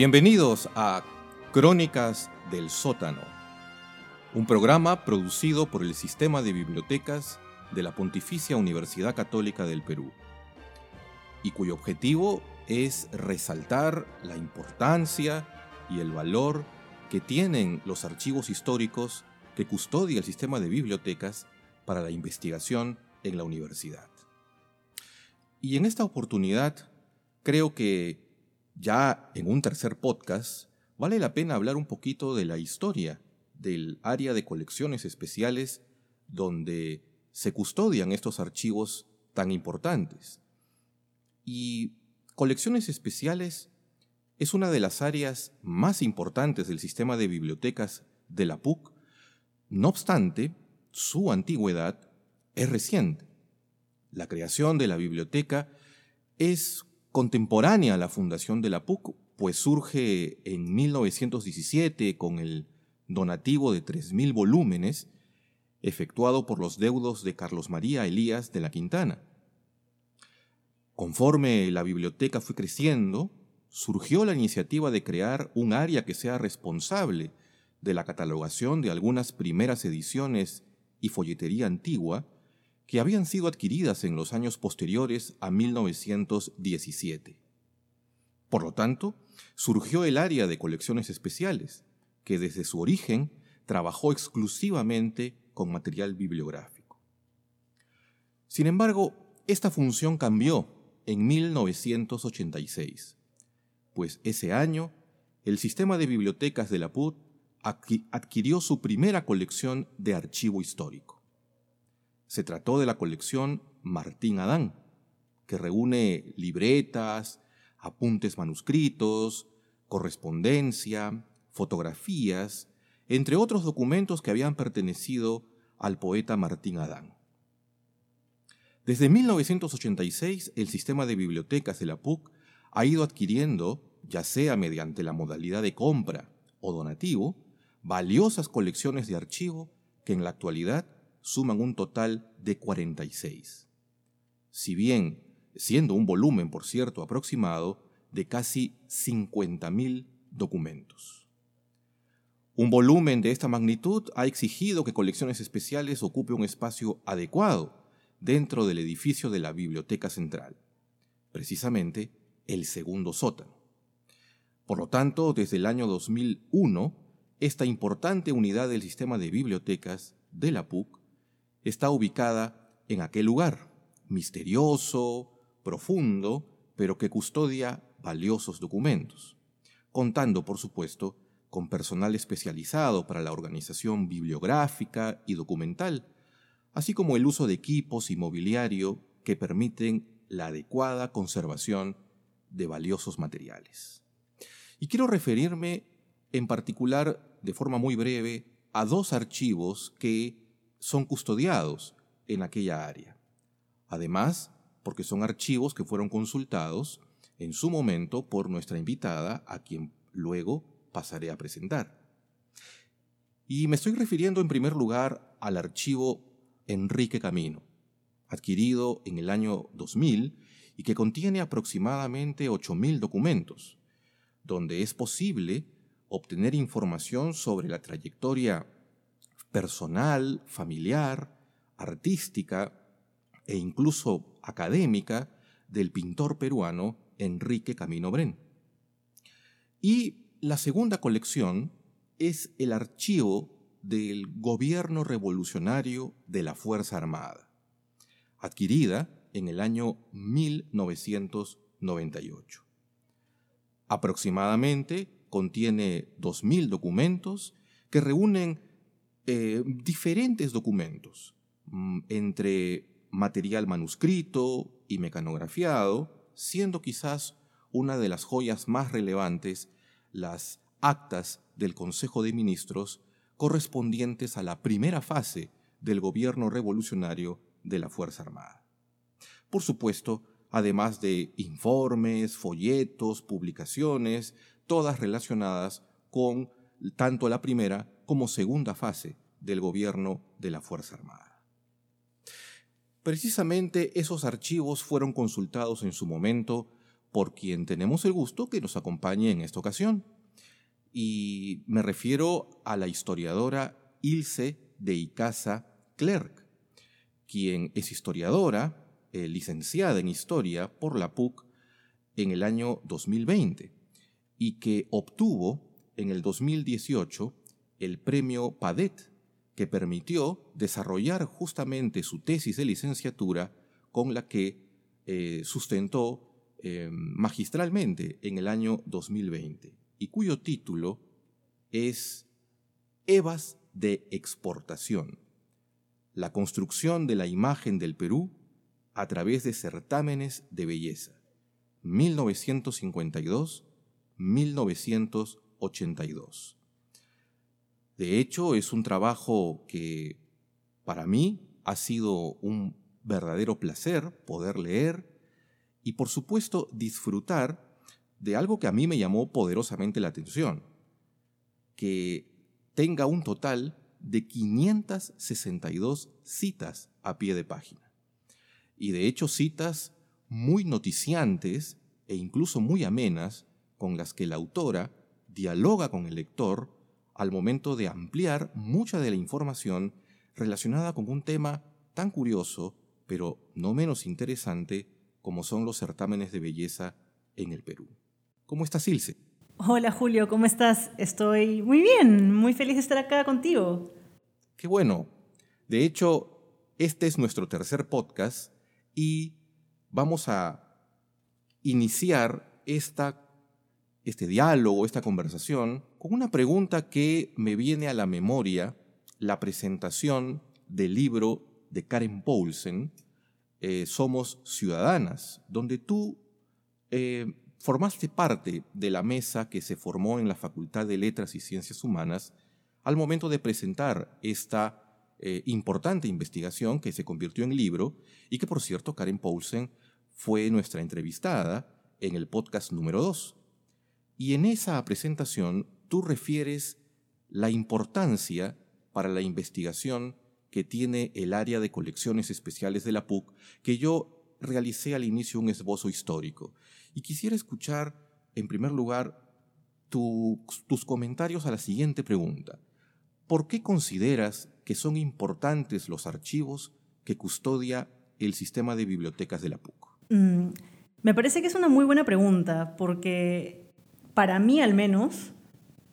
Bienvenidos a Crónicas del Sótano, un programa producido por el Sistema de Bibliotecas de la Pontificia Universidad Católica del Perú, y cuyo objetivo es resaltar la importancia y el valor que tienen los archivos históricos que custodia el sistema de bibliotecas para la investigación en la universidad. Y en esta oportunidad creo que ya en un tercer podcast, vale la pena hablar un poquito de la historia del área de colecciones especiales donde se custodian estos archivos tan importantes. Y colecciones especiales es una de las áreas más importantes del sistema de bibliotecas de la PUC, no obstante, su antigüedad es reciente. La creación de la biblioteca es contemporánea a la fundación de la PUC, pues surge en 1917 con el donativo de 3.000 volúmenes efectuado por los deudos de Carlos María Elías de la Quintana. Conforme la biblioteca fue creciendo, surgió la iniciativa de crear un área que sea responsable de la catalogación de algunas primeras ediciones y folletería antigua que habían sido adquiridas en los años posteriores a 1917. Por lo tanto, surgió el área de colecciones especiales, que desde su origen trabajó exclusivamente con material bibliográfico. Sin embargo, esta función cambió en 1986, pues ese año el sistema de bibliotecas de la PUT adquirió su primera colección de archivo histórico. Se trató de la colección Martín Adán, que reúne libretas, apuntes manuscritos, correspondencia, fotografías, entre otros documentos que habían pertenecido al poeta Martín Adán. Desde 1986, el sistema de bibliotecas de la PUC ha ido adquiriendo, ya sea mediante la modalidad de compra o donativo, valiosas colecciones de archivo que en la actualidad suman un total de 46. Si bien, siendo un volumen, por cierto, aproximado, de casi 50.000 documentos. Un volumen de esta magnitud ha exigido que Colecciones Especiales ocupe un espacio adecuado dentro del edificio de la Biblioteca Central, precisamente el segundo sótano. Por lo tanto, desde el año 2001, esta importante unidad del sistema de bibliotecas de la PUC está ubicada en aquel lugar, misterioso, profundo, pero que custodia valiosos documentos, contando, por supuesto, con personal especializado para la organización bibliográfica y documental, así como el uso de equipos y mobiliario que permiten la adecuada conservación de valiosos materiales. Y quiero referirme en particular, de forma muy breve, a dos archivos que son custodiados en aquella área. Además, porque son archivos que fueron consultados en su momento por nuestra invitada, a quien luego pasaré a presentar. Y me estoy refiriendo en primer lugar al archivo Enrique Camino, adquirido en el año 2000 y que contiene aproximadamente 8.000 documentos, donde es posible obtener información sobre la trayectoria personal, familiar, artística e incluso académica del pintor peruano Enrique Camino Bren. Y la segunda colección es el archivo del Gobierno Revolucionario de la Fuerza Armada, adquirida en el año 1998. Aproximadamente contiene 2.000 documentos que reúnen eh, diferentes documentos, mm, entre material manuscrito y mecanografiado, siendo quizás una de las joyas más relevantes las actas del Consejo de Ministros correspondientes a la primera fase del gobierno revolucionario de la Fuerza Armada. Por supuesto, además de informes, folletos, publicaciones, todas relacionadas con tanto la primera como segunda fase del gobierno de la Fuerza Armada. Precisamente esos archivos fueron consultados en su momento por quien tenemos el gusto que nos acompañe en esta ocasión. Y me refiero a la historiadora Ilse de Icaza Clerc, quien es historiadora, eh, licenciada en historia por la PUC en el año 2020 y que obtuvo en el 2018 el premio PADET, que permitió desarrollar justamente su tesis de licenciatura con la que eh, sustentó eh, magistralmente en el año 2020 y cuyo título es Evas de exportación, la construcción de la imagen del Perú a través de certámenes de belleza, 1952-1982. De hecho, es un trabajo que para mí ha sido un verdadero placer poder leer y por supuesto disfrutar de algo que a mí me llamó poderosamente la atención, que tenga un total de 562 citas a pie de página. Y de hecho citas muy noticiantes e incluso muy amenas con las que la autora dialoga con el lector al momento de ampliar mucha de la información relacionada con un tema tan curioso, pero no menos interesante, como son los certámenes de belleza en el Perú. ¿Cómo estás, Ilse? Hola, Julio, ¿cómo estás? Estoy muy bien, muy feliz de estar acá contigo. Qué bueno. De hecho, este es nuestro tercer podcast y vamos a iniciar esta, este diálogo, esta conversación, con una pregunta que me viene a la memoria, la presentación del libro de Karen Paulsen, eh, Somos Ciudadanas, donde tú eh, formaste parte de la mesa que se formó en la Facultad de Letras y Ciencias Humanas al momento de presentar esta eh, importante investigación que se convirtió en libro y que, por cierto, Karen Paulsen fue nuestra entrevistada en el podcast número 2. Y en esa presentación tú refieres la importancia para la investigación que tiene el área de colecciones especiales de la PUC, que yo realicé al inicio un esbozo histórico. Y quisiera escuchar, en primer lugar, tus comentarios a la siguiente pregunta. ¿Por qué consideras que son importantes los archivos que custodia el sistema de bibliotecas de la PUC? Mm, me parece que es una muy buena pregunta, porque para mí al menos,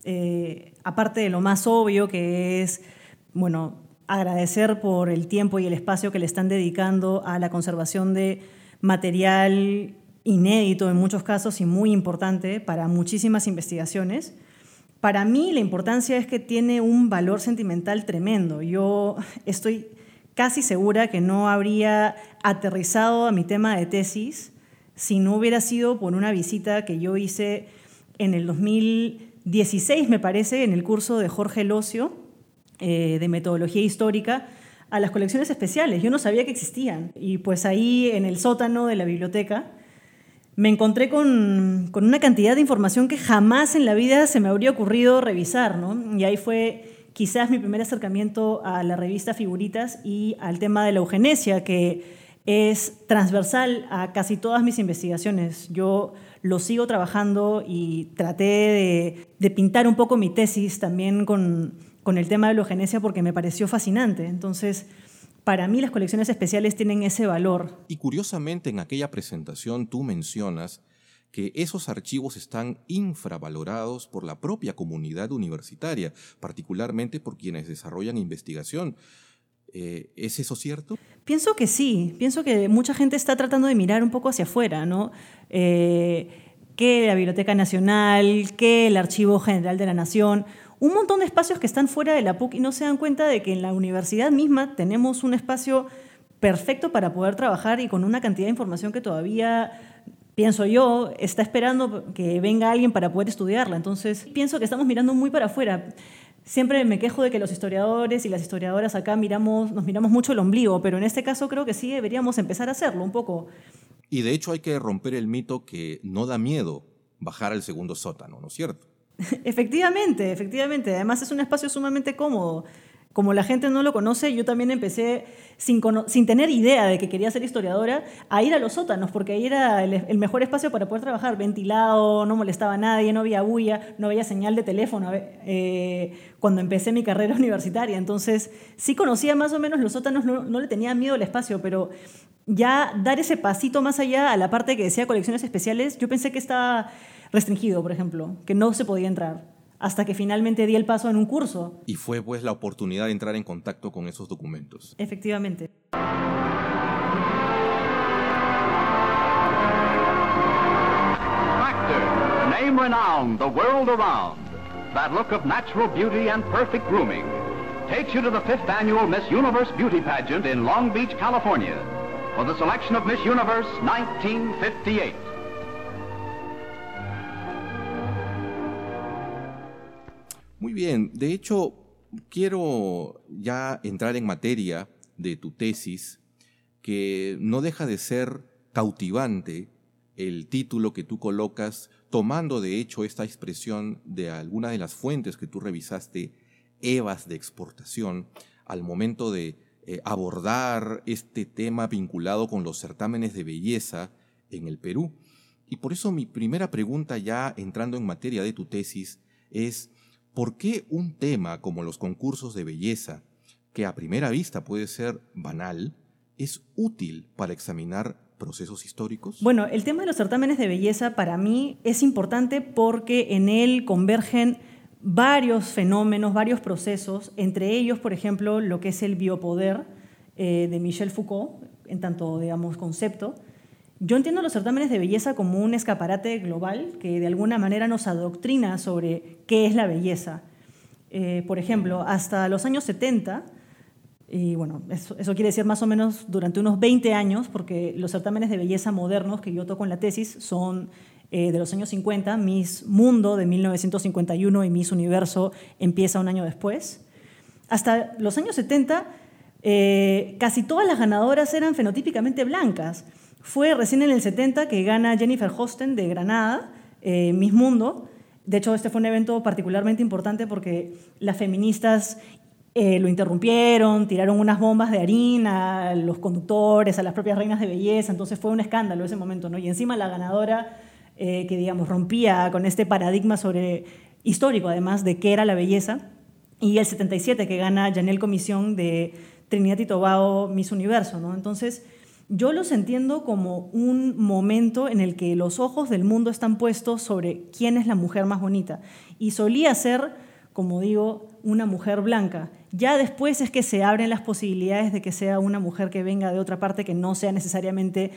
eh, aparte de lo más obvio que es, bueno, agradecer por el tiempo y el espacio que le están dedicando a la conservación de material inédito en muchos casos y muy importante para muchísimas investigaciones. Para mí la importancia es que tiene un valor sentimental tremendo. Yo estoy casi segura que no habría aterrizado a mi tema de tesis si no hubiera sido por una visita que yo hice en el 2016, me parece, en el curso de Jorge Locio, eh, de metodología histórica a las colecciones especiales. Yo no sabía que existían. Y pues ahí en el sótano de la biblioteca me encontré con, una cantidad de información que jamás en la vida se me habría ocurrido revisar. ¿no? Y ahí fue quizás mi primer acercamiento a la revista Figuritas y al tema de la eugenesia, que es transversal a casi todas mis investigaciones. Yo lo sigo trabajando y traté de, pintar un poco mi tesis también con, con el tema de la eugenesia porque me pareció fascinante. Entonces, para mí las colecciones especiales tienen ese valor. Y curiosamente en aquella presentación tú mencionas que esos archivos están infravalorados por la propia comunidad universitaria, particularmente por quienes desarrollan investigación. Eh, ¿Es eso cierto? Pienso que sí, pienso que mucha gente está tratando de mirar un poco hacia afuera, ¿no? Eh, que la Biblioteca Nacional, que el Archivo General de la Nación, un montón de espacios que están fuera de la PUC y no se dan cuenta de que en la universidad misma tenemos un espacio perfecto para poder trabajar y con una cantidad de información que todavía, pienso yo, está esperando que venga alguien para poder estudiarla. Entonces, pienso que estamos mirando muy para afuera. Siempre me quejo de que los historiadores y las historiadoras acá miramos, nos miramos mucho el ombligo, pero en este caso creo que sí deberíamos empezar a hacerlo un poco. Y de hecho hay que romper el mito que no da miedo bajar al segundo sótano, ¿no es cierto? efectivamente, efectivamente. Además es un espacio sumamente cómodo. Como la gente no lo conoce, yo también empecé, sin, tener idea de que quería ser historiadora, a ir a los sótanos, porque ahí era el, mejor espacio para poder trabajar, ventilado, no molestaba a nadie, no había bulla, no había señal de teléfono eh, cuando empecé mi carrera universitaria. Entonces, sí conocía más o menos los sótanos, no, no le tenía miedo al espacio, pero ya dar ese pasito más allá a la parte que decía colecciones especiales, yo pensé que estaba restringido, por ejemplo, que no se podía entrar hasta que finalmente di el paso en un curso. Y fue pues la oportunidad de entrar en contacto con esos documentos. Efectivamente. Factor, name renowned the world around. That look of natural beauty and perfect grooming takes you to the fifth annual Miss Universe Beauty Pageant in Long Beach, California, for the selection of Miss Universe 1958. Muy bien, de hecho, quiero ya entrar en materia de tu tesis, que no deja de ser cautivante el título que tú colocas, tomando de hecho esta expresión de alguna de las fuentes que tú revisaste, EVAs de exportación, al momento de eh, abordar este tema vinculado con los certámenes de belleza en el Perú. Y por eso mi primera pregunta ya entrando en materia de tu tesis es, ¿por qué un tema como los concursos de belleza, que a primera vista puede ser banal, es útil para examinar procesos históricos? Bueno, el tema de los certámenes de belleza para mí es importante porque en él convergen varios fenómenos, varios procesos, entre ellos, por ejemplo, lo que es el biopoder eh, de Michel Foucault, en tanto, digamos, concepto, yo entiendo los certámenes de belleza como un escaparate global que de alguna manera nos adoctrina sobre qué es la belleza. Eh, por ejemplo, hasta los años 70, y bueno, eso, quiere decir más o menos durante unos 20 años, porque los certámenes de belleza modernos que yo toco en la tesis son eh, de los años 50, Miss Mundo de 1951 y Miss Universo empieza un año después. Hasta los años 70, eh, casi todas las ganadoras eran fenotípicamente blancas. Fue recién en el 70 que gana Jennifer Hosten de Granada, eh, Miss Mundo. De hecho, este fue un evento particularmente importante porque las feministas eh, lo interrumpieron, tiraron unas bombas de harina a los conductores, a las propias reinas de belleza, entonces fue un escándalo ese momento, ¿no? Y encima la ganadora, eh, que digamos rompía con este paradigma sobre, histórico además, de qué era la belleza, y el 77 que gana Janelle Comisión de Trinidad y Tobago Miss Universo, ¿no? Entonces, yo los entiendo como un momento en el que los ojos del mundo están puestos sobre quién es la mujer más bonita. Y solía ser, como digo, una mujer blanca. Ya después es que se abren las posibilidades de que sea una mujer que venga de otra parte, que no sea necesariamente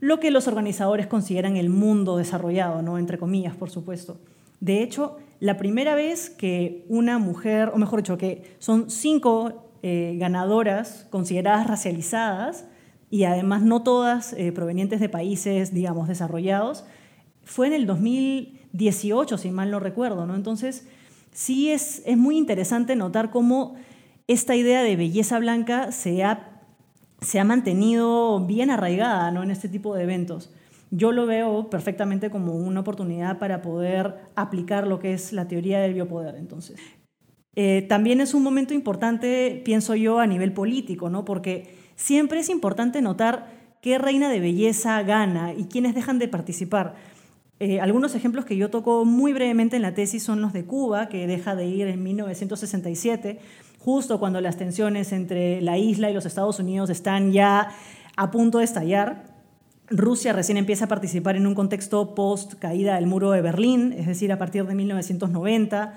lo que los organizadores consideran el mundo desarrollado, ¿no? entre comillas, por supuesto. De hecho, la primera vez que una mujer, o mejor dicho, que son cinco eh, ganadoras consideradas racializadas, y además no todas eh, provenientes de países, digamos, desarrollados, fue en el 2018, si mal no recuerdo, ¿no? Entonces, sí es, es muy interesante notar cómo esta idea de belleza blanca se ha, se ha mantenido bien arraigada ¿no? en este tipo de eventos. Yo lo veo perfectamente como una oportunidad para poder aplicar lo que es la teoría del biopoder. Entonces, eh, también es un momento importante, pienso yo, a nivel político, ¿no? porque siempre es importante notar qué reina de belleza gana y quiénes dejan de participar. Eh, algunos ejemplos que yo toco muy brevemente en la tesis son los de Cuba, que deja de ir en 1967, justo cuando las tensiones entre la isla y los Estados Unidos están ya a punto de estallar. Rusia recién empieza a participar en un contexto post caída del muro de Berlín, es decir, a partir de 1990.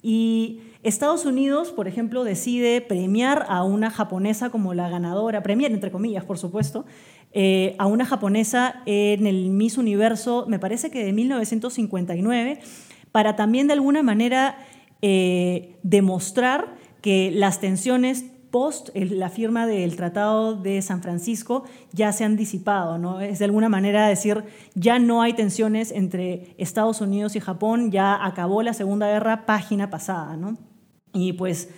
Y Estados Unidos, por ejemplo, decide premiar a una japonesa como la ganadora, premiar entre comillas, por supuesto, eh, a una japonesa en el Miss Universo, me parece que de 1959, para también de alguna manera eh, demostrar que las tensiones post la firma del Tratado de San Francisco ya se han disipado, ¿no? Es de alguna manera decir, ya no hay tensiones entre Estados Unidos y Japón, ya acabó la Segunda Guerra, página pasada, ¿no? Y pues,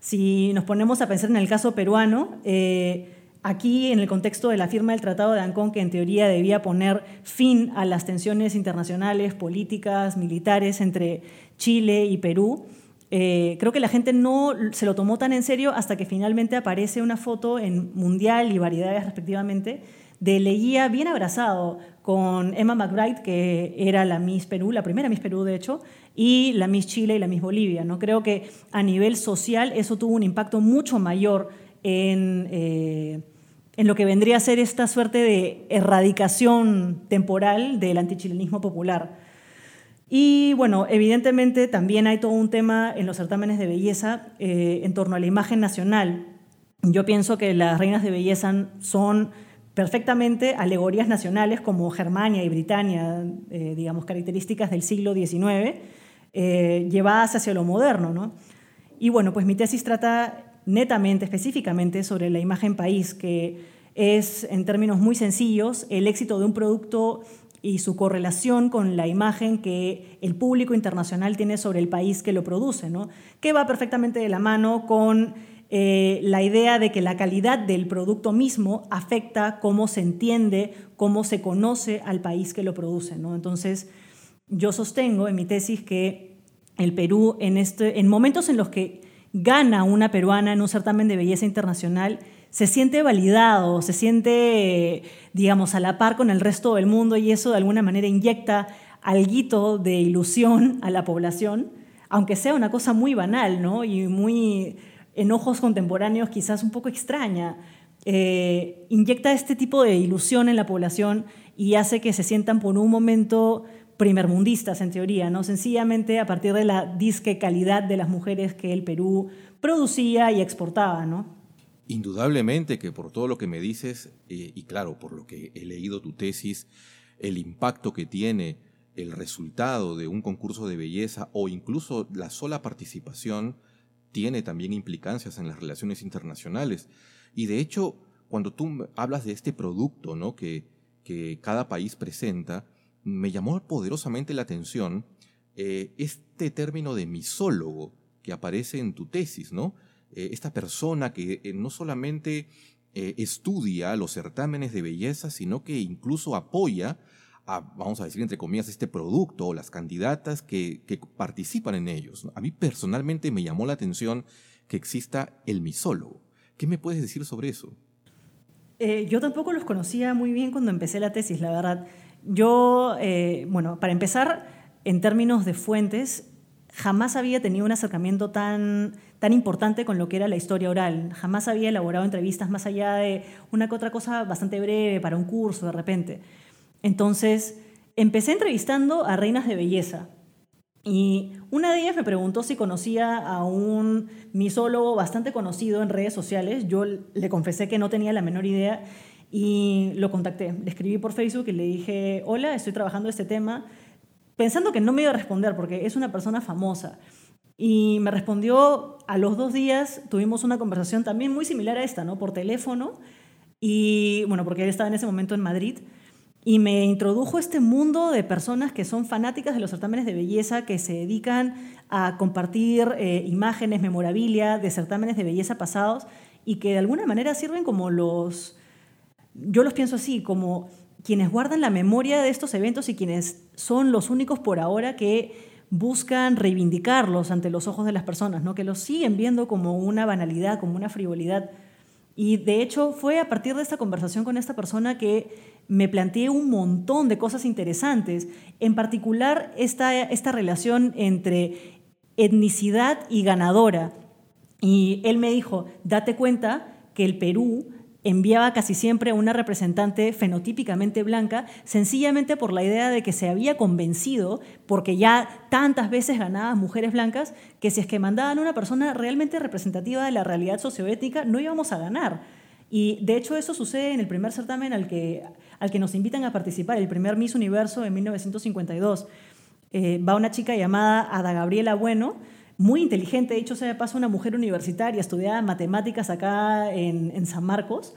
si nos ponemos a pensar en el caso peruano, eh, aquí en el contexto de la firma del Tratado de Ancón, que en teoría debía poner fin a las tensiones internacionales, políticas, militares entre Chile y Perú, Eh, creo que la gente no se lo tomó tan en serio hasta que finalmente aparece una foto en Mundial y Variedades respectivamente de Leguía bien abrazado con Emma McBride, que era la Miss Perú, la primera Miss Perú de hecho, y la Miss Chile y la Miss Bolivia. ¿no? Creo que a nivel social eso tuvo un impacto mucho mayor en, eh, en lo que vendría a ser esta suerte de erradicación temporal del antichilenismo popular. Y bueno, evidentemente también hay todo un tema en los certámenes de belleza eh, en torno a la imagen nacional. Yo pienso que las reinas de belleza son perfectamente alegorías nacionales como Germania y Britania, eh, digamos, características del siglo XIX, eh, llevadas hacia lo moderno. ¿no? Y bueno, pues mi tesis trata netamente, específicamente, sobre la imagen país, que es, en términos muy sencillos, el éxito de un producto y su correlación con la imagen que el público internacional tiene sobre el país que lo produce, ¿no? que va perfectamente de la mano con eh, la idea de que la calidad del producto mismo afecta cómo se entiende, cómo se conoce al país que lo produce. ¿no? Entonces, yo sostengo en mi tesis que el Perú, en, este, en momentos en los que gana una peruana en un certamen de belleza internacional, se siente validado, se siente, digamos, a la par con el resto del mundo y eso de alguna manera inyecta algo de ilusión a la población, aunque sea una cosa muy banal, ¿no? Y muy en ojos contemporáneos quizás un poco extraña, eh, inyecta este tipo de ilusión en la población y hace que se sientan por un momento primermundistas en teoría, ¿no? Sencillamente a partir de la disque calidad de las mujeres que el Perú producía y exportaba, ¿no? Indudablemente que por todo lo que me dices, eh, y claro, por lo que he leído tu tesis, el impacto que tiene el resultado de un concurso de belleza o incluso la sola participación tiene también implicancias en las relaciones internacionales. Y de hecho, cuando tú hablas de este producto ¿no? que, que cada país presenta, me llamó poderosamente la atención eh, este término de misólogo que aparece en tu tesis, ¿no? Eh, esta persona que eh, no solamente estudia los certámenes de belleza, sino que incluso apoya vamos a decir entre comillas, este producto o las candidatas que, participan en ellos. A mí personalmente me llamó la atención que exista el misólogo. ¿Qué me puedes decir sobre eso? Eh, yo tampoco los conocía muy bien cuando empecé la tesis, la verdad. Yo, eh, bueno, para empezar, en términos de fuentes, jamás había tenido un acercamiento tan, tan importante con lo que era la historia oral. Jamás había elaborado entrevistas más allá de una que otra cosa bastante breve para un curso de repente. Entonces, empecé entrevistando a reinas de belleza. Y una de ellas me preguntó si conocía a un misólogo bastante conocido en redes sociales. Yo le confesé que no tenía la menor idea y lo contacté. Le escribí por Facebook y le dije, hola, estoy trabajando este tema, pensando que no me iba a responder porque es una persona famosa. Y me respondió a los dos días, tuvimos una conversación también muy similar a esta, ¿no? Por teléfono. Y bueno, porque él estaba en ese momento en Madrid y me introdujo este mundo de personas que son fanáticas de los certámenes de belleza, que se dedican a compartir eh, imágenes, memorabilia de certámenes de belleza pasados y que de alguna manera sirven como los, yo los pienso así, como quienes guardan la memoria de estos eventos y quienes son los únicos por ahora que buscan reivindicarlos ante los ojos de las personas, ¿no? que los siguen viendo como una banalidad, como una frivolidad. Y de hecho fue a partir de esta conversación con esta persona que me planteé un montón de cosas interesantes, en particular esta, esta relación entre etnicidad y ganadora. Y él me dijo, date cuenta que el Perú enviaba casi siempre a una representante fenotípicamente blanca, sencillamente por la idea de que se había convencido, porque ya tantas veces ganaban mujeres blancas, que si es que mandaban una persona realmente representativa de la realidad socioétnica, no íbamos a ganar. Y de hecho eso sucede en el primer certamen al que, al que nos invitan a participar, el primer Miss Universo en 1952. Eh, va una chica llamada Ada Gabriela Bueno, muy inteligente, de hecho se pasa una mujer universitaria, estudiaba matemáticas acá en, en San Marcos,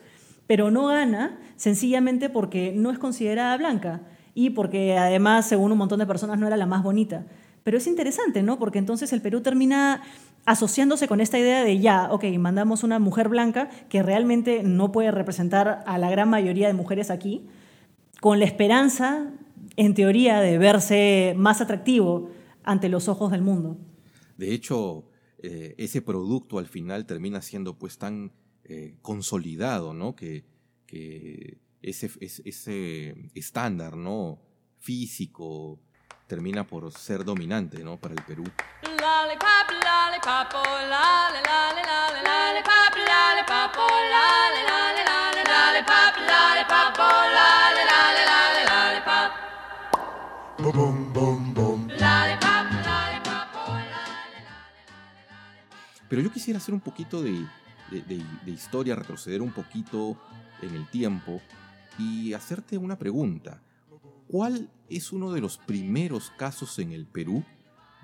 pero no gana sencillamente porque no es considerada blanca y porque además, según un montón de personas, no era la más bonita. Pero es interesante, ¿no? Porque entonces el Perú termina asociándose con esta idea de ya, ok, mandamos una mujer blanca que realmente no puede representar a la gran mayoría de mujeres aquí, con la esperanza, en teoría, de verse más atractivo ante los ojos del mundo. De hecho, eh, ese producto al final termina siendo pues tan eh, consolidado, ¿no? Que, ese, ese estándar, ¿no? Físico termina por ser dominante, ¿no? Para el Perú. Pero yo quisiera hacer un poquito de, historia, retroceder un poquito en el tiempo y hacerte una pregunta. ¿Cuál es uno de los primeros casos en el Perú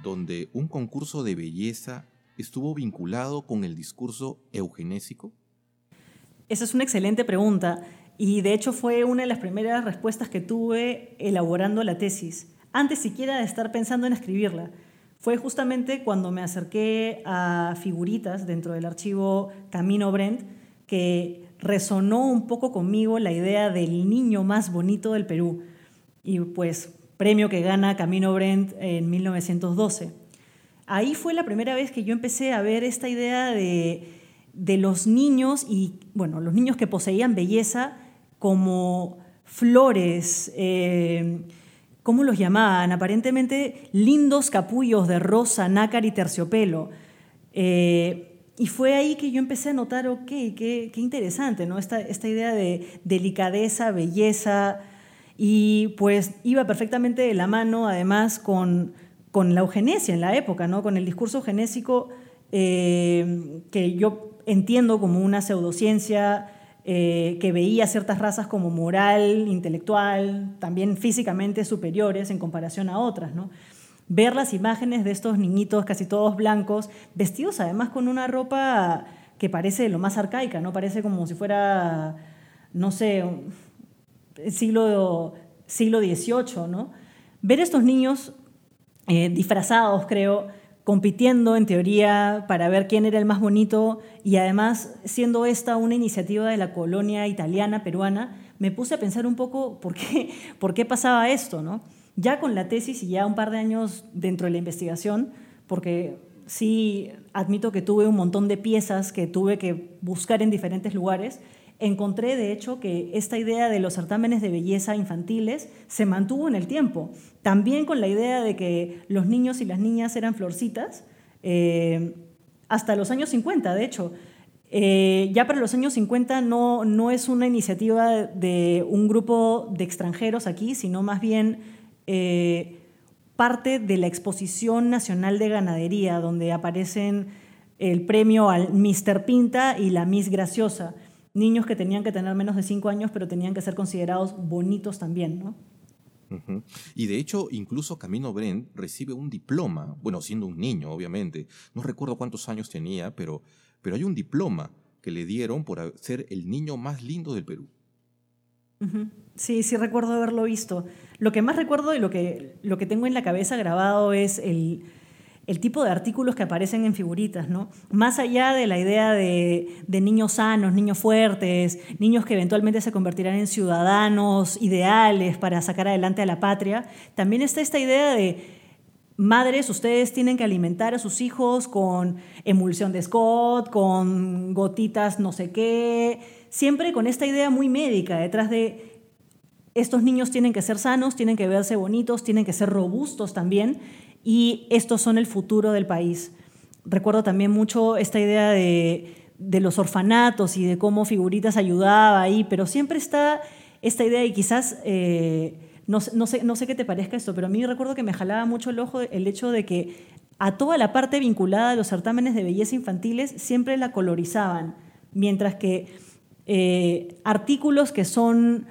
donde un concurso de belleza estuvo vinculado con el discurso eugenésico? Esa es una excelente pregunta y de hecho fue una de las primeras respuestas que tuve elaborando la tesis, antes siquiera de estar pensando en escribirla fue justamente cuando me acerqué a figuritas dentro del archivo Camino Brent que resonó un poco conmigo la idea del niño más bonito del Perú. Y pues premio que gana Camino Brent en 1912. Ahí fue la primera vez que yo empecé a ver esta idea de, los niños y, bueno, los niños que poseían belleza como flores, eh, ¿cómo los llamaban? Aparentemente lindos capullos de rosa, nácar y terciopelo. Eh, y fue ahí que yo empecé a notar, ok, qué, interesante, ¿no? Esta, esta idea de delicadeza, belleza, y pues iba perfectamente de la mano, además, con, con la eugenesia en la época, ¿no? Con el discurso eugenésico eh, que yo entiendo como una pseudociencia eh, que veía ciertas razas como moral, intelectual, también físicamente superiores en comparación a otras. Ver las imágenes de estos niñitos, casi todos blancos, vestidos además con una ropa que parece lo más arcaica, ¿no? parece como si fuera, no sé, siglo, siglo XVIII. ¿no? Ver estos niños eh, disfrazados, creo, compitiendo en teoría para ver quién era el más bonito y además siendo esta una iniciativa de la colonia italiana peruana, me puse a pensar un poco por qué, por qué pasaba esto, ¿no? Ya con la tesis y ya un par de años dentro de la investigación, porque sí admito que tuve un montón de piezas que tuve que buscar en diferentes lugares, encontré de hecho que esta idea de los certámenes de belleza infantiles se mantuvo en el tiempo. También con la idea de que los niños y las niñas eran florcitas, eh, hasta los años 50, de hecho. Eh, ya para los años 50 no, no es una iniciativa de un grupo de extranjeros aquí, sino más bien eh, parte de la Exposición Nacional de Ganadería, donde aparecen el premio al Mr. Pinta y la Miss Graciosa niños que tenían que tener menos de cinco años, pero tenían que ser considerados bonitos también, ¿no? Y de hecho, incluso Camino Brent recibe un diploma, bueno, siendo un niño, obviamente. No recuerdo cuántos años tenía, pero, pero hay un diploma que le dieron por ser el niño más lindo del Perú. Sí, sí recuerdo haberlo visto. Lo que más recuerdo y lo que, lo que tengo en la cabeza grabado es el, el tipo de artículos que aparecen en figuritas, ¿no? Más allá de la idea de, niños sanos, niños fuertes, niños que eventualmente se convertirán en ciudadanos ideales para sacar adelante a la patria, también está esta idea de madres, ustedes tienen que alimentar a sus hijos con emulsión de Scott, con gotitas no sé qué, siempre con esta idea muy médica detrás de estos niños tienen que ser sanos, tienen que verse bonitos, tienen que ser robustos también y estos son el futuro del país. Recuerdo también mucho esta idea de, los orfanatos y de cómo Figuritas ayudaba ahí, pero siempre está esta idea y quizás, eh, no, sé, no sé qué te parezca esto, pero a mí recuerdo que me jalaba mucho el ojo el hecho de que a toda la parte vinculada a los certámenes de belleza infantiles siempre la colorizaban, mientras que eh, artículos que son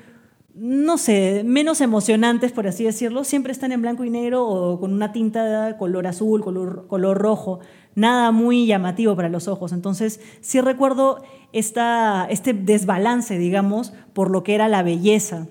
no sé, menos emocionantes, por así decirlo, siempre están en blanco y negro o con una tinta de color azul, color, color rojo, nada muy llamativo para los ojos. Entonces, sí recuerdo este desbalance, digamos, por lo que era la belleza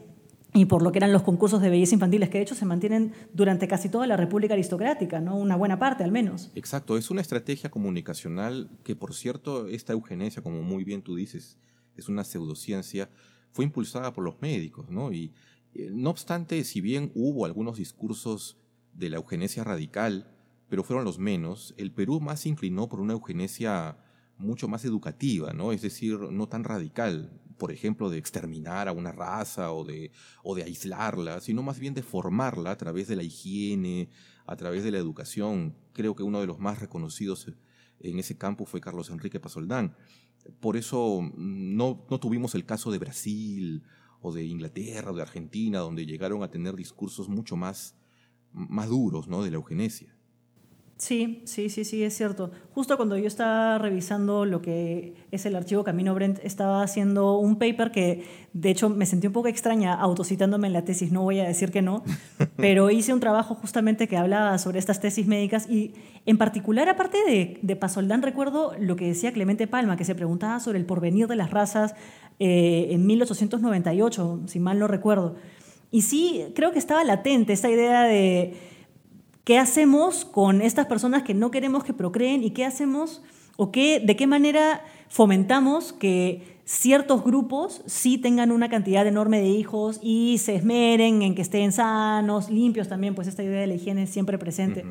y por lo que eran los concursos de belleza infantiles, que de hecho se mantienen durante casi toda la República Aristocrática, ¿no? una buena parte al menos. Exacto, es una estrategia comunicacional que, por cierto, esta eugenesia, como muy bien tú dices, es una pseudociencia fue impulsada por los médicos, ¿no? Y eh, no obstante, si bien hubo algunos discursos de la eugenesia radical, pero fueron los menos. El Perú más se inclinó por una eugenesia mucho más educativa, ¿no? Es decir, no tan radical, por ejemplo, de exterminar a una raza o de, o de aislarla, sino más bien de formarla a través de la higiene, a través de la educación. Creo que uno de los más reconocidos en ese campo fue Carlos Enrique Pasoldán. Por eso no, no tuvimos el caso de Brasil o de Inglaterra o de Argentina, donde llegaron a tener discursos mucho más, más duros ¿no? de la eugenesia. Sí, sí, sí, sí, es cierto. Justo cuando yo estaba revisando lo que es el archivo Camino Brent, estaba haciendo un paper que, de hecho, me sentí un poco extraña autocitándome en la tesis, no voy a decir que no, pero hice un trabajo justamente que hablaba sobre estas tesis médicas y, en particular, aparte de, de Pasoldán, recuerdo lo que decía Clemente Palma, que se preguntaba sobre el porvenir de las razas eh, en 1898, si mal no recuerdo. Y sí, creo que estaba latente esta idea de ¿Qué hacemos con estas personas que no queremos que procreen y qué hacemos o qué, de qué manera fomentamos que ciertos grupos sí tengan una cantidad enorme de hijos y se esmeren en que estén sanos, limpios también, pues esta idea de la higiene es siempre presente.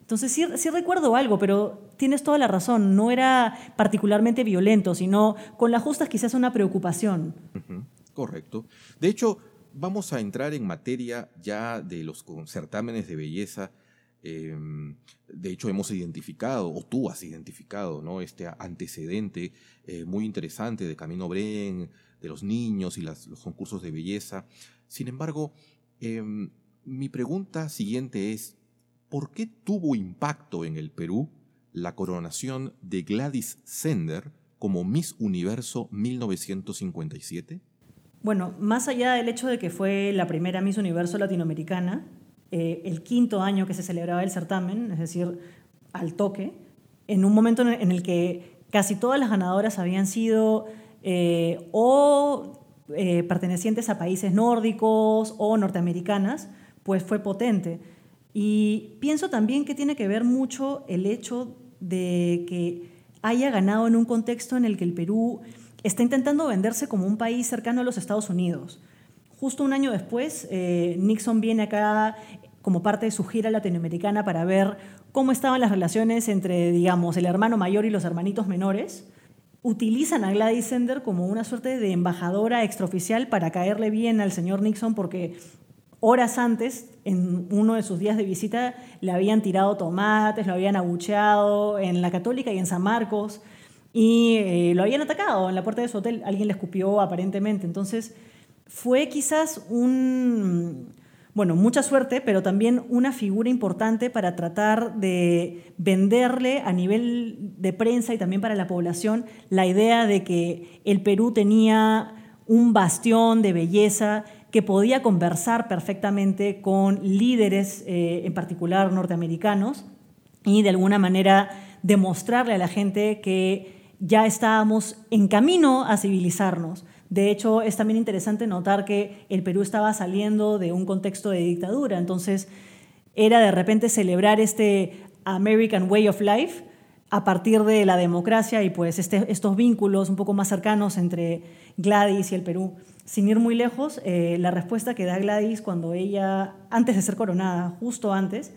Entonces sí, sí, recuerdo algo, pero tienes toda la razón, no era particularmente violento, sino con las justas quizás una preocupación. Correcto. De hecho, vamos a entrar en materia ya de los certámenes de belleza Em, de hecho, hemos identificado, o tú has identificado, ¿no? este antecedente eh, muy interesante de Camino Bren, de los niños y los concursos de belleza. Sin embargo, em, mi pregunta siguiente es, ¿por qué tuvo impacto en el Perú la coronación de Gladys Sender como Miss Universo 1957? Bueno, más allá del hecho de que fue la primera Miss Universo latinoamericana, eh, el quinto año que se celebraba el certamen, es decir, al toque, en un momento en el que casi todas las ganadoras habían sido eh, o eh, pertenecientes a países nórdicos o norteamericanas, pues fue potente. Y pienso también que tiene que ver mucho el hecho de que haya ganado en un contexto en el que el Perú está intentando venderse como un país cercano a los Estados Unidos. Justo un año después, eh, Nixon viene acá como parte de su gira latinoamericana para ver cómo estaban las relaciones entre, digamos, el hermano mayor y los hermanitos menores. Utilizan a Gladys Sender como una suerte de embajadora extraoficial para caerle bien al señor Nixon porque horas antes, en uno de sus días de visita, le habían tirado tomates, lo habían abucheado en la Católica y en San Marcos y eh, lo habían atacado en la puerta de su hotel. Alguien le escupió aparentemente. Entonces, fue quizás un, bueno, mucha suerte, pero también una figura importante para tratar de venderle a nivel de prensa y también para la población la idea de que el Perú tenía un bastión de belleza que podía conversar perfectamente con líderes, eh, en particular norteamericanos, y de alguna manera demostrarle a la gente que ya estábamos en camino a civilizarnos de hecho, es también interesante notar que el Perú estaba saliendo de un contexto de dictadura, entonces era de repente celebrar este American Way of Life a partir de la democracia y pues este, estos vínculos un poco más cercanos entre Gladys y el Perú. Sin ir muy lejos, eh, la respuesta que da Gladys cuando ella, antes de ser coronada, justo antes,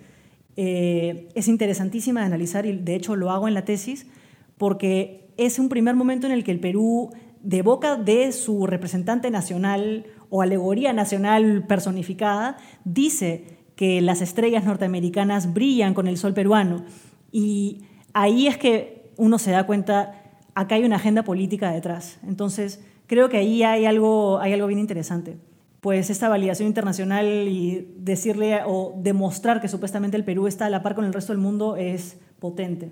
eh, es interesantísima de analizar y de hecho lo hago en la tesis porque es un primer momento en el que el Perú de boca de su representante nacional o alegoría nacional personificada, dice que las estrellas norteamericanas brillan con el sol peruano. Y ahí es que uno se da cuenta, acá hay una agenda política detrás. Entonces, creo que ahí hay algo, hay algo bien interesante. Pues esta validación internacional y decirle o demostrar que supuestamente el Perú está a la par con el resto del mundo es potente.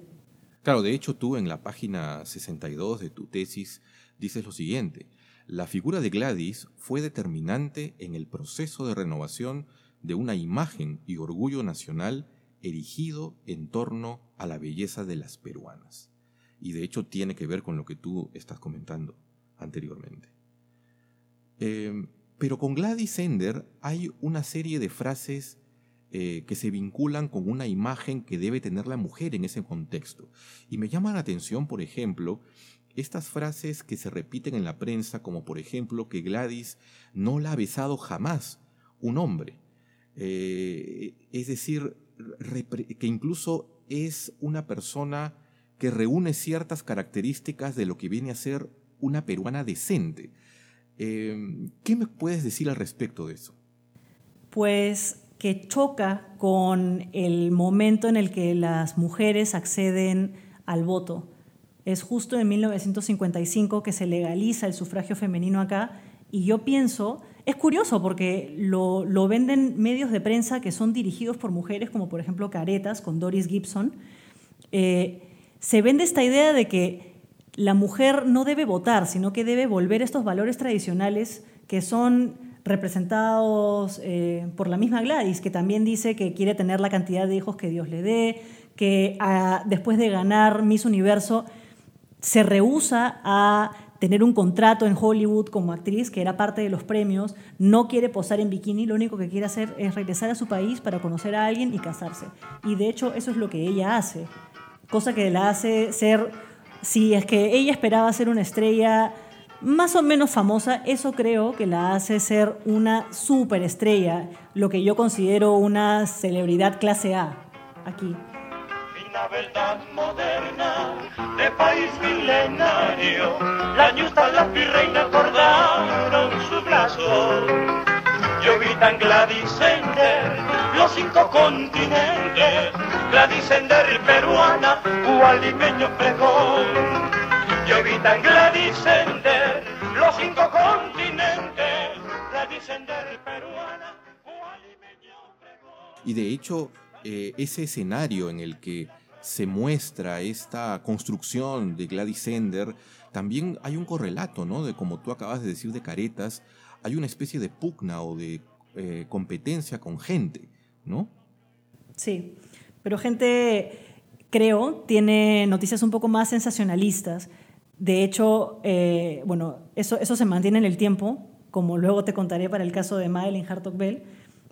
Claro, de hecho tú en la página 62 de tu tesis dices lo siguiente, la figura de Gladys fue determinante en el proceso de renovación de una imagen y orgullo nacional erigido en torno a la belleza de las peruanas. Y de hecho tiene que ver con lo que tú estás comentando anteriormente. Em, pero con Gladys Sender hay una serie de frases eh, que se vinculan con una imagen que debe tener la mujer en ese contexto. Y me llama la atención, por ejemplo, estas frases que se repiten en la prensa, como por ejemplo que Gladys no la ha besado jamás un hombre. Eh, es decir, que incluso es una persona que reúne ciertas características de lo que viene a ser una peruana decente. Em, ¿Qué me puedes decir al respecto de eso? Pues que choca con el momento en el que las mujeres acceden al voto. Es justo en 1955 que se legaliza el sufragio femenino acá y yo pienso, es curioso porque lo, venden medios de prensa que son dirigidos por mujeres, como por ejemplo Caretas con Doris Gibson. Eh, se vende esta idea de que la mujer no debe votar, sino que debe volver estos valores tradicionales que son representados eh, por la misma Gladys, que también dice que quiere tener la cantidad de hijos que Dios le dé, que ah, después de ganar Miss Universo se rehúsa a tener un contrato en Hollywood como actriz, que era parte de los premios, no quiere posar en bikini, lo único que quiere hacer es regresar a su país para conocer a alguien y casarse. Y de hecho eso es lo que ella hace, cosa que la hace ser, si es que ella esperaba ser una estrella más o menos famosa, eso creo que la hace ser una superestrella, lo que yo considero una celebridad clase A aquí. Una verdad moderna de país milenario, la ñusta, la virreina acordaron su brazo. Yo vi tan Gladys los cinco continentes, Gladys peruana, gualimeño pregón. Yo vi tan Gladys los cinco continentes, Gladys peruana, gualimeño pregón. Y de hecho, eh, ese escenario en el que se muestra esta construcción de Gladys Sender, también hay un correlato, ¿no? De como tú acabas de decir de caretas, hay una especie de pugna o de eh, competencia con gente, ¿no? Sí, pero gente, creo, tiene noticias un poco más sensacionalistas. De hecho, eh, bueno, eso, eso se mantiene en el tiempo, como luego te contaré para el caso de Madeline Hartog Bell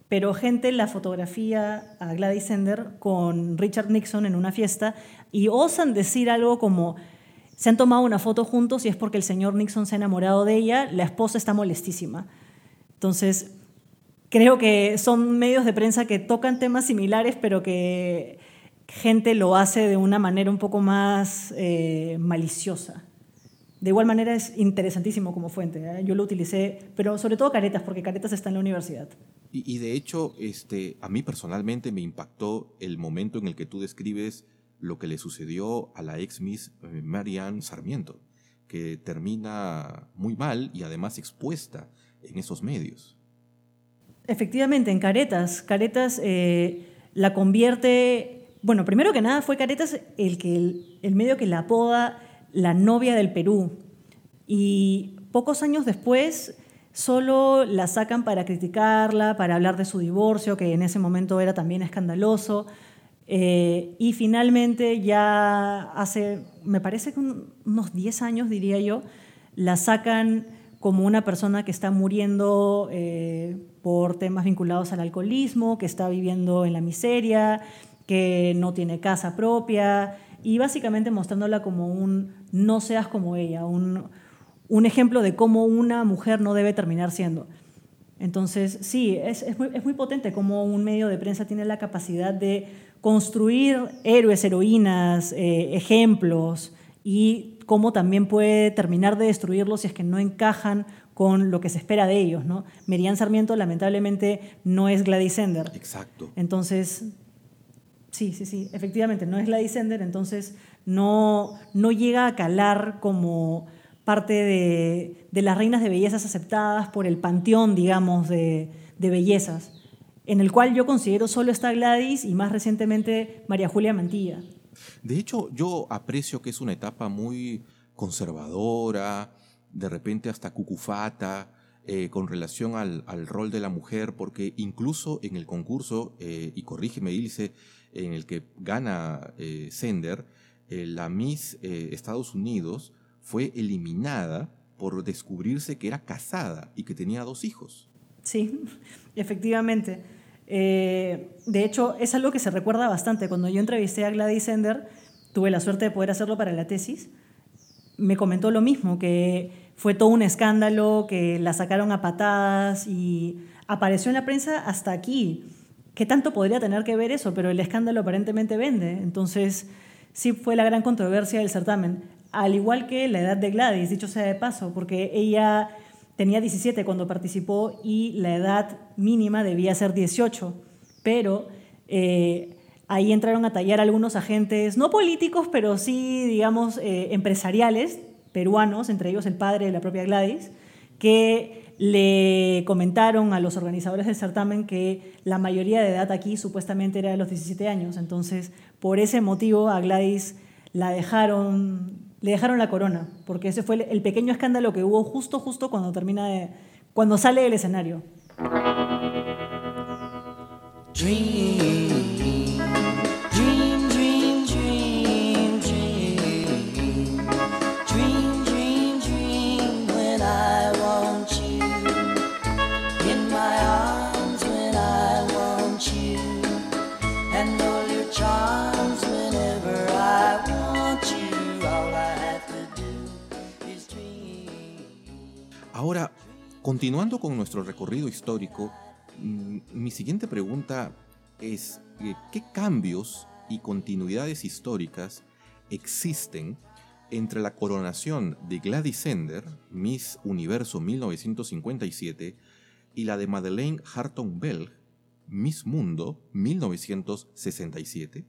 pero gente la fotografía a Gladys Sender con Richard Nixon en una fiesta y osan decir algo como se han tomado una foto juntos y es porque el señor Nixon se ha enamorado de ella, la esposa está molestísima. Entonces, creo que son medios de prensa que tocan temas similares, pero que gente lo hace de una manera un poco más eh, maliciosa. De igual manera es interesantísimo como fuente. ¿eh? Yo lo utilicé, pero sobre todo Caretas, porque Caretas está en la universidad. Y, de hecho, este, a mí personalmente me impactó el momento en el que tú describes lo que le sucedió a la ex Miss eh, Marianne Sarmiento, que termina muy mal y además expuesta en esos medios. Efectivamente, en Caretas. Caretas eh, la convierte. Bueno, primero que nada fue Caretas el, que, el medio que la apoda la novia del Perú. Y pocos años después solo la sacan para criticarla, para hablar de su divorcio, que en ese momento era también escandaloso. Eh, y finalmente ya hace, me parece que unos 10 años, diría yo, la sacan como una persona que está muriendo eh, por temas vinculados al alcoholismo, que está viviendo en la miseria, que no tiene casa propia, y básicamente mostrándola como un no seas como ella, un, un ejemplo de cómo una mujer no debe terminar siendo. Entonces, sí, es, es, muy, potente cómo un medio de prensa tiene la capacidad de construir héroes, heroínas, eh, ejemplos y cómo también puede terminar de destruirlos si es que no encajan con lo que se espera de ellos. ¿no? Merian Sarmiento lamentablemente no es Gladys Sender. Exacto. Entonces, sí, sí, sí, efectivamente, no es Gladys Sender, entonces no, no llega a calar como parte de, las reinas de bellezas aceptadas por el panteón, digamos, de, bellezas, en el cual yo considero solo está Gladys y más recientemente María Julia Mantilla. De hecho, yo aprecio que es una etapa muy conservadora, de repente hasta cucufata, eh, con relación al, rol de la mujer, porque incluso en el concurso, eh, y corrígeme Ilse, en el que gana eh, Sender, la Miss Estados Unidos fue eliminada por descubrirse que era casada y que tenía dos hijos. Sí, efectivamente. Eh, de hecho, es algo que se recuerda bastante. Cuando yo entrevisté a Gladys Sender, tuve la suerte de poder hacerlo para la tesis, me comentó lo mismo, que fue todo un escándalo, que la sacaron a patadas y apareció en la prensa hasta aquí. ¿qué tanto podría tener que ver eso? Pero el escándalo aparentemente vende. Entonces, sí fue la gran controversia del certamen. Al igual que la edad de Gladys, dicho sea de paso, porque ella tenía 17 cuando participó y la edad mínima debía ser 18. Pero eh, ahí entraron a tallar algunos agentes, no políticos, pero sí, digamos, eh, empresariales peruanos, entre ellos el padre de la propia Gladys, que le comentaron a los organizadores del certamen que la mayoría de edad aquí supuestamente era de los 17 años. Entonces, por ese motivo a Gladys la dejaron, le dejaron la corona, porque ese fue el pequeño escándalo que hubo justo, justo cuando termina de, cuando sale del escenario. Continuando con nuestro recorrido histórico, mm, mi siguiente pregunta es, eh, ¿qué cambios y continuidades históricas existen entre la coronación de Gladys Sender, Miss Universo 1957, y la de Madeleine Harton Bell, Miss Mundo 1967?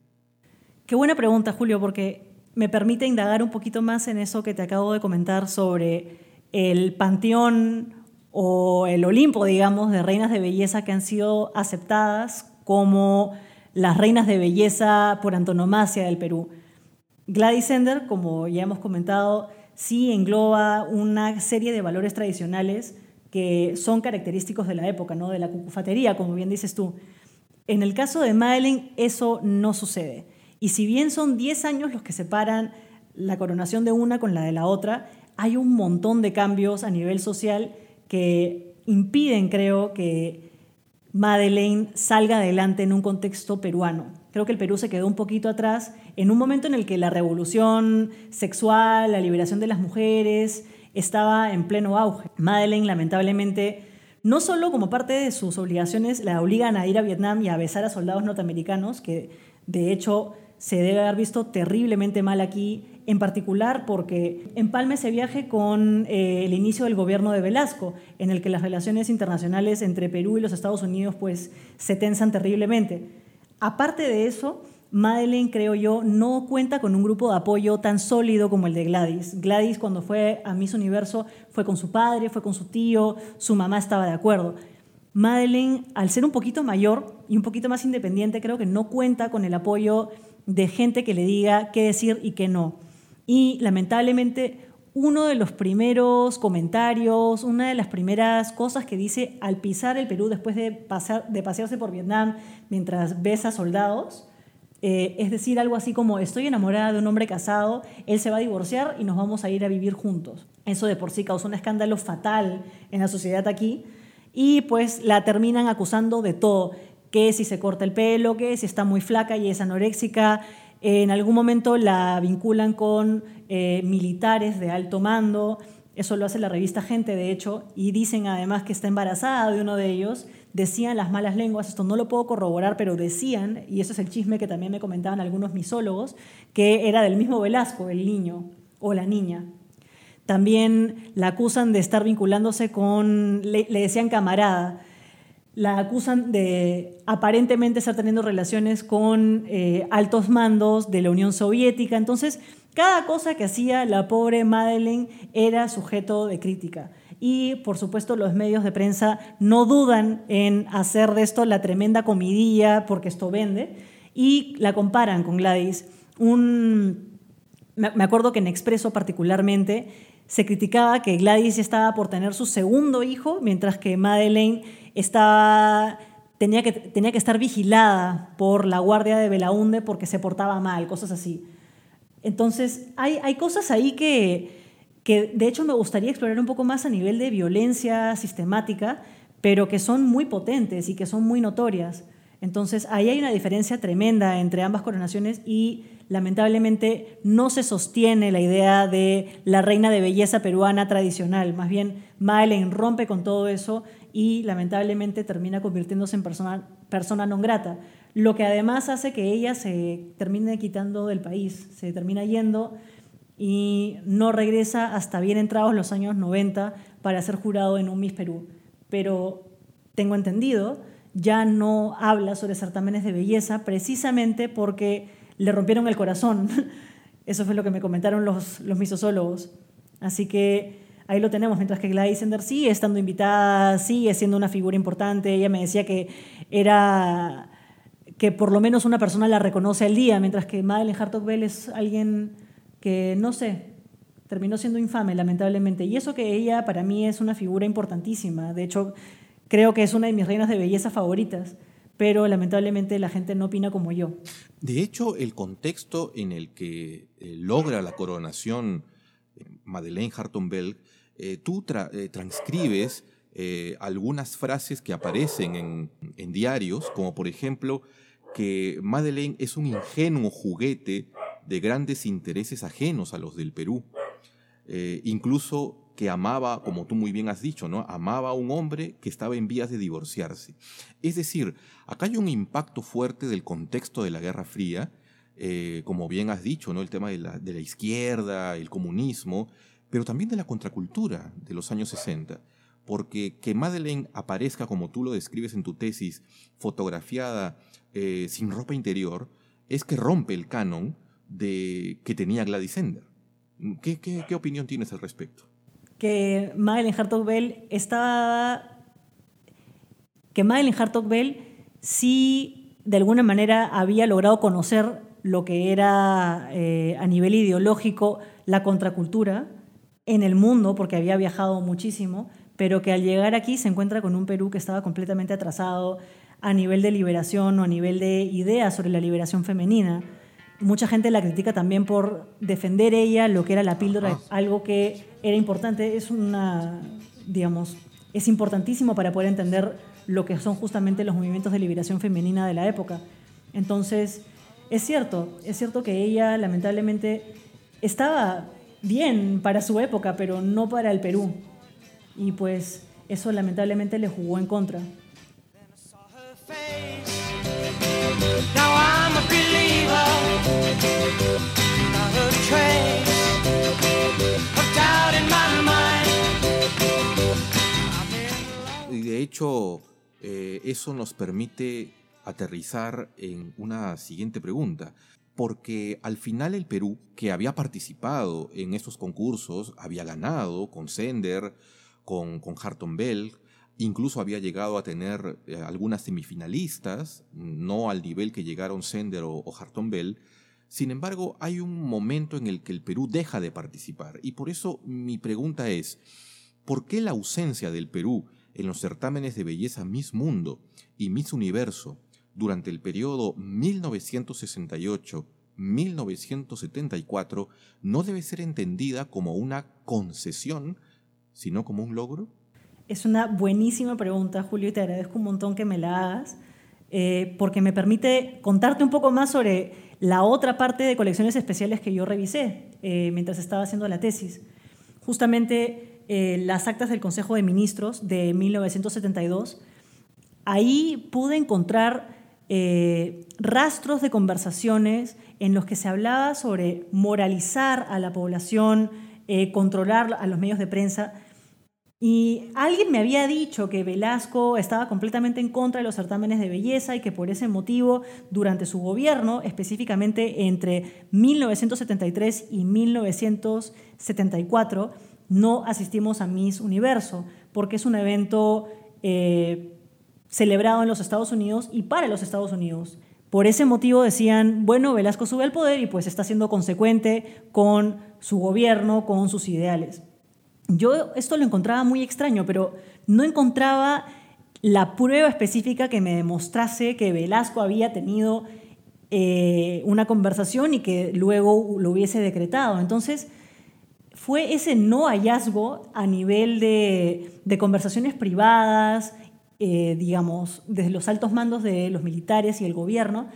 Qué buena pregunta, Julio, porque me permite indagar un poquito más en eso que te acabo de comentar sobre el panteón o el Olimpo, digamos, de reinas de belleza que han sido aceptadas como las reinas de belleza por antonomasia del Perú. Gladys Sender, como ya hemos comentado, sí engloba una serie de valores tradicionales que son característicos de la época, ¿no? de la cucufatería, como bien dices tú. En el caso de Madeleine eso no sucede. Y si bien son 10 años los que separan la coronación de una con la de la otra, hay un montón de cambios a nivel social que impiden, creo, que Madeleine salga adelante en un contexto peruano. Creo que el Perú se quedó un poquito atrás en un momento en el que la revolución sexual, la liberación de las mujeres estaba en pleno auge. Madeleine, lamentablemente, no solo como parte de sus obligaciones la obligan a ir a Vietnam y a besar a soldados norteamericanos, que de hecho se debe haber visto terriblemente mal aquí en particular porque empalma ese viaje con eh, el inicio del gobierno de Velasco, en el que las relaciones internacionales entre Perú y los Estados Unidos pues, se tensan terriblemente. Aparte de eso, Madeleine, creo yo, no cuenta con un grupo de apoyo tan sólido como el de Gladys. Gladys cuando fue a Miss Universo fue con su padre, fue con su tío, su mamá estaba de acuerdo. Madeleine, al ser un poquito mayor y un poquito más independiente, creo que no cuenta con el apoyo de gente que le diga qué decir y qué no. Y lamentablemente uno de los primeros comentarios, una de las primeras cosas que dice al pisar el Perú después de, pasar, de pasearse por Vietnam mientras besa soldados, eh, es decir, algo así como estoy enamorada de un hombre casado, él se va a divorciar y nos vamos a ir a vivir juntos. Eso de por sí causó un escándalo fatal en la sociedad aquí y pues la terminan acusando de todo, que si se corta el pelo, que si está muy flaca y es anoréxica, en algún momento la vinculan con eh, militares de alto mando, eso lo hace la revista Gente, de hecho, y dicen además que está embarazada de uno de ellos. Decían las malas lenguas, esto no lo puedo corroborar, pero decían, y eso es el chisme que también me comentaban algunos misólogos, que era del mismo Velasco, el niño o la niña. También la acusan de estar vinculándose con, le decían camarada, la acusan de aparentemente estar teniendo relaciones con eh, altos mandos de la Unión Soviética. Entonces, cada cosa que hacía la pobre Madeleine era sujeto de crítica. Y, por supuesto, los medios de prensa no dudan en hacer de esto la tremenda comidilla, porque esto vende, y la comparan con Gladys. Un, me acuerdo que en Expreso particularmente se criticaba que Gladys estaba por tener su segundo hijo, mientras que Madeleine estaba, tenía, que, tenía que estar vigilada por la guardia de Belaunde porque se portaba mal, cosas así. Entonces, hay, hay cosas ahí que, que de hecho me gustaría explorar un poco más a nivel de violencia sistemática, pero que son muy potentes y que son muy notorias. Entonces, ahí hay una diferencia tremenda entre ambas coronaciones y lamentablemente no se sostiene la idea de la reina de belleza peruana tradicional. Más bien, Madeleine rompe con todo eso y lamentablemente termina convirtiéndose en persona, persona non grata. Lo que además hace que ella se termine quitando del país, se termina yendo y no regresa hasta bien entrados los años 90 para ser jurado en un Miss Perú. Pero tengo entendido, ya no habla sobre certámenes de belleza precisamente porque le rompieron el corazón. Eso fue lo que me comentaron los, los misosólogos. Así que ahí lo tenemos, mientras que Gladys Sender sigue estando invitada, sigue siendo una figura importante. Ella me decía que era que por lo menos una persona la reconoce al día, mientras que Madeleine Hartog Bell es alguien que, no sé, terminó siendo infame, lamentablemente. Y eso que ella para mí es una figura importantísima. De hecho, creo que es una de mis reinas de belleza favoritas pero lamentablemente la gente no opina como yo. De hecho, el contexto en el que eh, logra la coronación Madeleine Harton Bell, eh, tú transcribes algunas frases que aparecen en, en, diarios, como por ejemplo que Madeleine es un ingenuo juguete de grandes intereses ajenos a los del Perú. incluso que amaba, como tú muy bien has dicho, ¿no? Amaba a un hombre que estaba en vías de divorciarse. Es decir, acá hay un impacto fuerte del contexto de la Guerra Fría, eh, como bien has dicho, ¿no? El tema de la, de la, izquierda, el comunismo, pero también de la contracultura de los años 60. Porque que Madeleine aparezca, como tú lo describes en tu tesis, fotografiada eh, sin ropa interior, es que rompe el canon de, que tenía Gladys Ender. ¿Qué, qué, qué opinión tienes al respecto? que Madeleine Hartog Bell estaba. que Madeleine Hartog Bell sí, de alguna manera, había logrado conocer lo que era eh, a nivel ideológico la contracultura en el mundo, porque había viajado muchísimo, pero que al llegar aquí se encuentra con un Perú que estaba completamente atrasado a nivel de liberación o a nivel de ideas sobre la liberación femenina. Mucha gente la critica también por defender ella lo que era la píldora, algo que era importante, es una, digamos, es importantísimo para poder entender lo que son justamente los movimientos de liberación femenina de la época. Entonces, es cierto, es cierto que ella lamentablemente estaba bien para su época, pero no para el Perú. Y pues eso lamentablemente le jugó en contra. Y de hecho, eh, eso nos permite aterrizar en una siguiente pregunta. Porque al final el Perú, que había participado en estos concursos, había ganado con Sender, con, con Harton Bell, incluso había llegado a tener eh, algunas semifinalistas, no al nivel que llegaron Sender o, o Harton Bell, sin embargo, hay un momento en el que el Perú deja de participar y por eso mi pregunta es, ¿por qué la ausencia del Perú en los certámenes de belleza Miss Mundo y Miss Universo durante el periodo 1968-1974 no debe ser entendida como una concesión, sino como un logro? Es una buenísima pregunta, Julio, y te agradezco un montón que me la hagas, eh, porque me permite contarte un poco más sobre la otra parte de colecciones especiales que yo revisé eh, mientras estaba haciendo la tesis. Justamente eh, las actas del Consejo de Ministros de 1972, ahí pude encontrar eh, rastros de conversaciones en los que se hablaba sobre moralizar a la población, controlar a los medios de prensa. Y alguien me había dicho que Velasco estaba completamente en contra de los certámenes de belleza y que por ese motivo, durante su gobierno, específicamente entre 1973 y 1974, no asistimos a Miss Universo, porque es un evento eh, celebrado en los Estados Unidos y para los Estados Unidos. Por ese motivo decían, bueno, Velasco sube al poder y pues está siendo consecuente con su gobierno, con sus ideales. Yo esto lo encontraba muy extraño, pero no encontraba la prueba específica que me demostrase que Velasco había tenido eh, una conversación y que luego lo hubiese decretado. Entonces, fue ese no hallazgo a nivel de, conversaciones privadas eh, digamos, desde los altos mandos de los militares y el gobierno,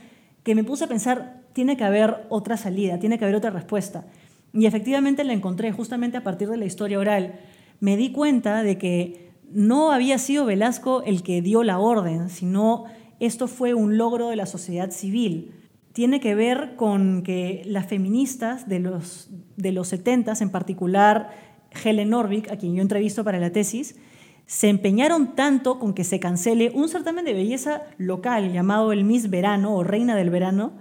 que me puse a pensar, tiene que haber otra salida, tiene que haber otra respuesta. Y efectivamente la encontré justamente a partir de la historia oral. Me di cuenta de que no había sido Velasco el que dio la orden, sino esto fue un logro de la sociedad civil. Tiene que ver con que las feministas de los, de los 70, en particular Helen Norvig, a quien yo entrevisto para la tesis, se empeñaron tanto con que se cancele un certamen de belleza local llamado el Miss Verano o Reina del Verano,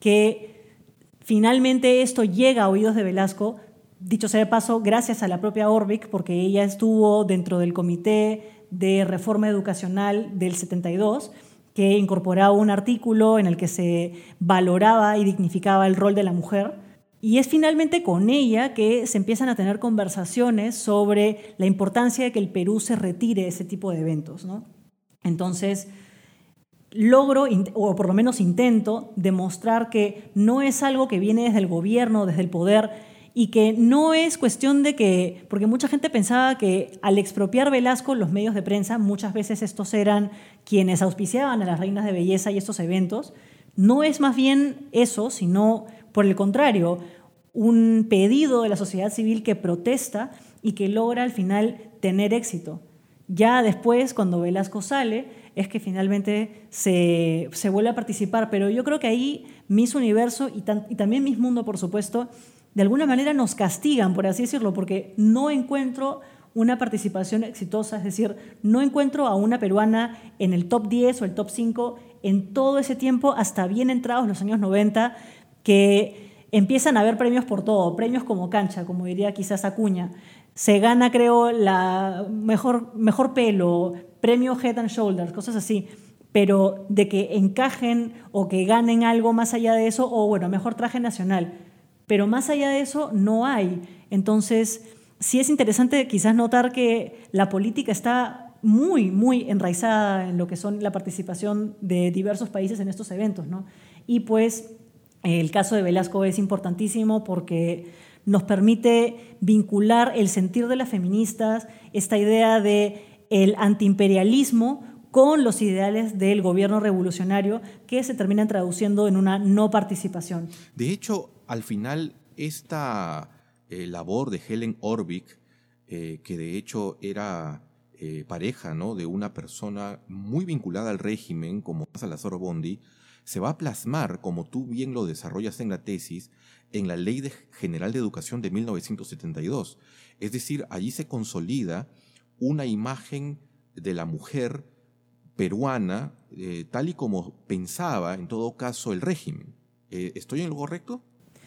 que finalmente esto llega a oídos de Velasco, dicho sea de paso, gracias a la propia Orbic, porque ella estuvo dentro del Comité de Reforma Educacional del 72, que incorporaba un artículo en el que se valoraba y dignificaba el rol de la mujer. Y es finalmente con ella que se empiezan a tener conversaciones sobre la importancia de que el Perú se retire de ese tipo de eventos. ¿no? Entonces, logro, o por lo menos intento, demostrar que no es algo que viene desde el gobierno, desde el poder, y que no es cuestión de que, porque mucha gente pensaba que al expropiar Velasco los medios de prensa, muchas veces estos eran quienes auspiciaban a las reinas de belleza y estos eventos, no es más bien eso, sino por el contrario, un pedido de la sociedad civil que protesta y que logra al final tener éxito. Ya después, cuando Velasco sale, es que finalmente se, vuelve a participar, pero yo creo que ahí Miss Universo y, y también Miss Mundo, por supuesto, de alguna manera nos castigan, por así decirlo, porque no encuentro una participación exitosa, es decir, no encuentro a una peruana en el top 10 o el top 5 en todo ese tiempo, hasta bien entrados los años 90, que empiezan a haber premios por todo, premios como cancha, como diría quizás Acuña. Se gana, creo, la mejor, mejor pelo, premio Head and Shoulders, cosas así. Pero de que encajen o que ganen algo más allá de eso, o bueno, mejor traje nacional pero más allá de eso no hay. Entonces, sí es interesante quizás notar que la política está muy, muy enraizada en lo que son la participación de diversos países en estos eventos. ¿no? Y pues el caso de Velasco es importantísimo porque nos permite vincular el sentir de las feministas, esta idea de el antiimperialismo con los ideales del gobierno revolucionario que se terminan traduciendo en una no participación. De hecho, al final, esta eh, labor de Helen Orvik, eh, que de hecho era eh, pareja ¿no? de una persona muy vinculada al régimen, como Salazar Bondi, se va a plasmar, como tú bien lo desarrollas en la tesis, en la Ley General de Educación de 1972. Es decir, allí se consolida una imagen de la mujer peruana tal y como pensaba en todo caso el régimen. ¿Estoy en lo correcto?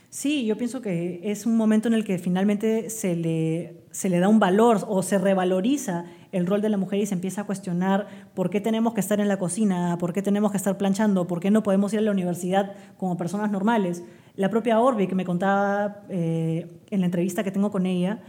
Sí, yo pienso que es un momento en el que finalmente se le, se le da un valor o se revaloriza el rol de la mujer y se empieza a cuestionar por qué tenemos que estar en la cocina, por qué tenemos que estar planchando, por qué no podemos ir a la universidad como personas normales. La propia Orbi, que me contaba eh, en la entrevista que tengo con ella,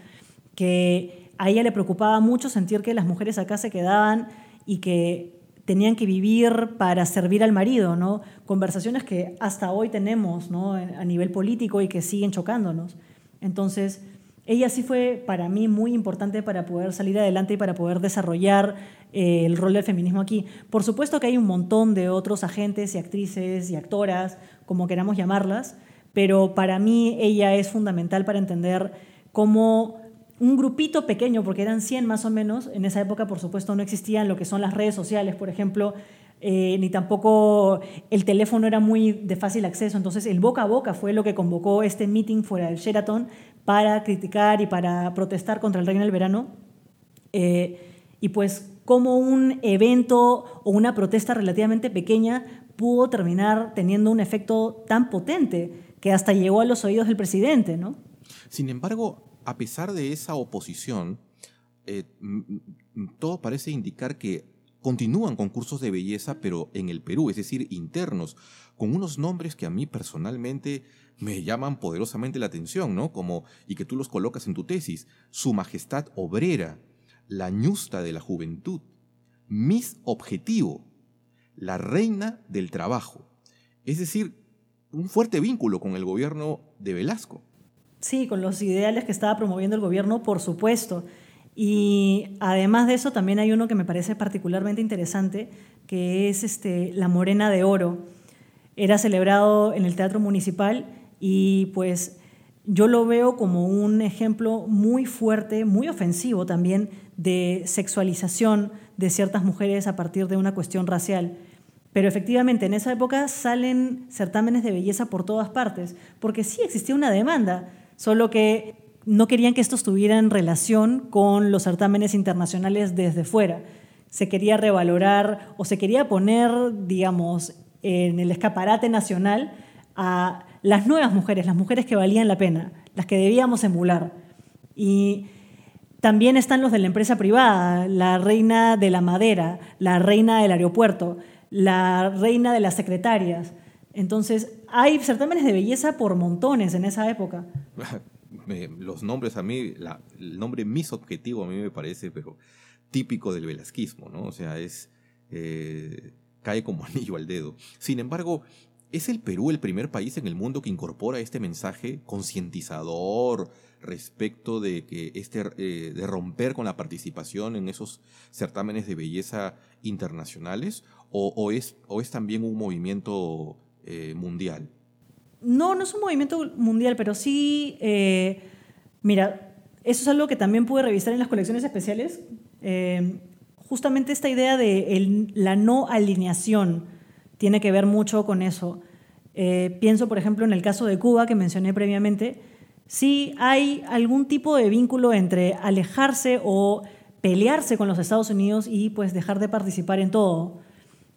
que a ella le preocupaba mucho sentir que las mujeres acá se quedaban y que tenían que vivir para servir al marido, ¿no? Conversaciones que hasta hoy tenemos, ¿no? A nivel político y que siguen chocándonos. Entonces, ella sí fue para mí muy importante para poder salir adelante y para poder desarrollar eh, el rol del feminismo aquí. Por supuesto que hay un montón de otros agentes y actrices y actoras, como queramos llamarlas, pero para mí ella es fundamental para entender cómo un grupito pequeño, porque eran 100 más o menos, en esa época por supuesto no existían lo que son las redes sociales, por ejemplo, eh, ni tampoco el teléfono era muy de fácil acceso, entonces el boca a boca fue lo que convocó este meeting fuera del Sheraton para criticar y para protestar contra el Reino del Verano. Eh, y pues como un evento o una protesta relativamente pequeña pudo terminar teniendo un efecto tan potente que hasta llegó a los oídos del presidente, ¿no? Sin embargo, a pesar de esa oposición, eh, todo parece indicar que continúan concursos de belleza, pero en el Perú, es decir, internos, con unos nombres que a mí personalmente me llaman poderosamente la atención, ¿no? Como, y que tú los colocas en tu tesis, Su Majestad Obrera, la ñusta de la juventud, Miss Objetivo, la reina del trabajo. Es decir, un fuerte vínculo con el gobierno de Velasco. Sí, con los ideales que estaba promoviendo el gobierno, por supuesto. Y además de eso, también hay uno que me parece particularmente interesante, que es este, La Morena de Oro. Era celebrado en el Teatro Municipal y pues yo lo veo como un ejemplo muy fuerte, muy ofensivo también, de sexualización de ciertas mujeres a partir de una cuestión racial. Pero efectivamente, en esa época salen certámenes de belleza por todas partes, porque sí existía una demanda, solo que no querían que esto estuviera en relación con los certámenes internacionales desde fuera. Se quería revalorar o se quería poner, digamos, en el escaparate nacional a las nuevas mujeres, las mujeres que valían la pena, las que debíamos emular. Y también están los de la empresa privada, la reina de la madera, la reina del aeropuerto, la reina de las secretarias. Entonces, hay certámenes de belleza por montones en esa época. Los nombres a mí, el nombre mis objetivo a mí me parece, pero típico del velasquismo, ¿no? O sea, es... Eh, cae como anillo al dedo. Sin embargo, ¿es el Perú el primer país en el mundo que incorpora este mensaje concientizador respecto de que este eh, de romper con la participación en esos certámenes de belleza internacionales o, es, o es también un movimiento eh, mundial? No, no es un movimiento mundial, pero sí, eh, mira, eso es algo que también pude revisar en las colecciones especiales. Justamente esta idea de la no alineación tiene que ver mucho con eso. pienso, por ejemplo, en el caso de Cuba que mencioné previamente, sí hay algún tipo de vínculo entre alejarse o pelearse con los Estados Unidos y pues dejar de participar en todo.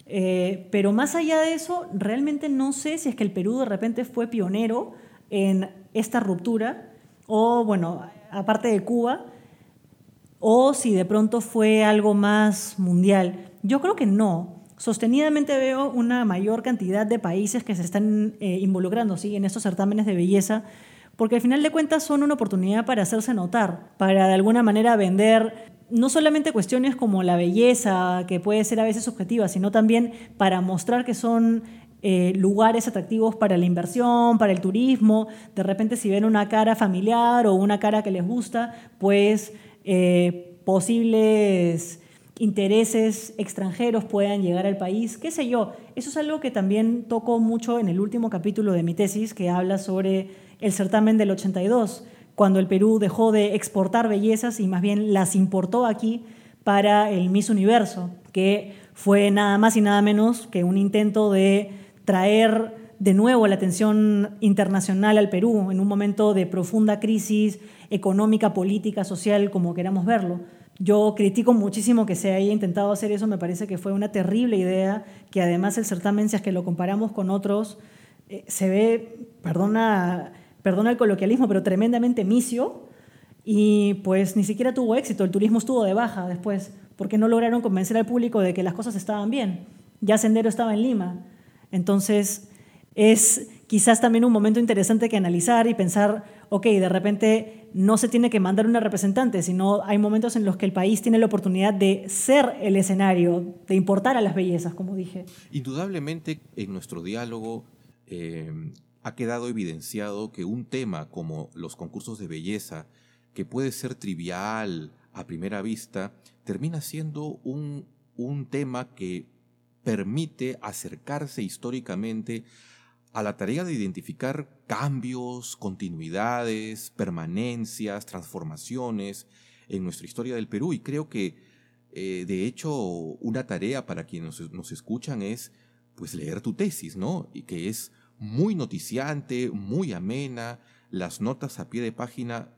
Eh, pero más allá de eso, realmente no sé si es que el Perú de repente fue pionero en esta ruptura, o bueno, aparte de Cuba, o si de pronto fue algo más mundial. Yo creo que no. Sostenidamente veo una mayor cantidad de países que se están eh, involucrando ¿sí? en estos certámenes de belleza, porque al final de cuentas son una oportunidad para hacerse notar, para de alguna manera vender no solamente cuestiones como la belleza, que puede ser a veces subjetiva, sino también para mostrar que son eh, lugares atractivos para la inversión, para el turismo. De repente si ven una cara familiar o una cara que les gusta, pues eh, posibles intereses extranjeros puedan llegar al país, qué sé yo. Eso es algo que también toco mucho en el último capítulo de mi tesis, que habla sobre el certamen del 82 cuando el Perú dejó de exportar bellezas y más bien las importó aquí para el Miss Universo, que fue nada más y nada menos que un intento de traer de nuevo la atención internacional al Perú en un momento de profunda crisis económica, política, social, como queramos verlo. Yo critico muchísimo que se haya intentado hacer eso, me parece que fue una terrible idea, que además el certamen, si es que lo comparamos con otros, eh, se ve, perdona perdona el coloquialismo, pero tremendamente misio, y pues ni siquiera tuvo éxito, el turismo estuvo de baja después, porque no lograron convencer al público de que las cosas estaban bien. Ya Sendero estaba en Lima. Entonces, es quizás también un momento interesante que analizar y pensar, ok, de repente no se tiene que mandar una representante, sino hay momentos en los que el país tiene la oportunidad de ser el escenario, de importar a las bellezas, como dije. Indudablemente, en nuestro diálogo, eh, ha quedado evidenciado que un tema como los concursos de belleza, que puede ser trivial a primera vista, termina siendo un, un tema que permite acercarse históricamente a la tarea de identificar cambios, continuidades, permanencias, transformaciones en nuestra historia del Perú. Y creo que, eh, de hecho, una tarea para quienes nos, nos, escuchan es pues leer tu tesis, ¿no? Y que es muy noticiante, muy amena. Las notas a pie de página,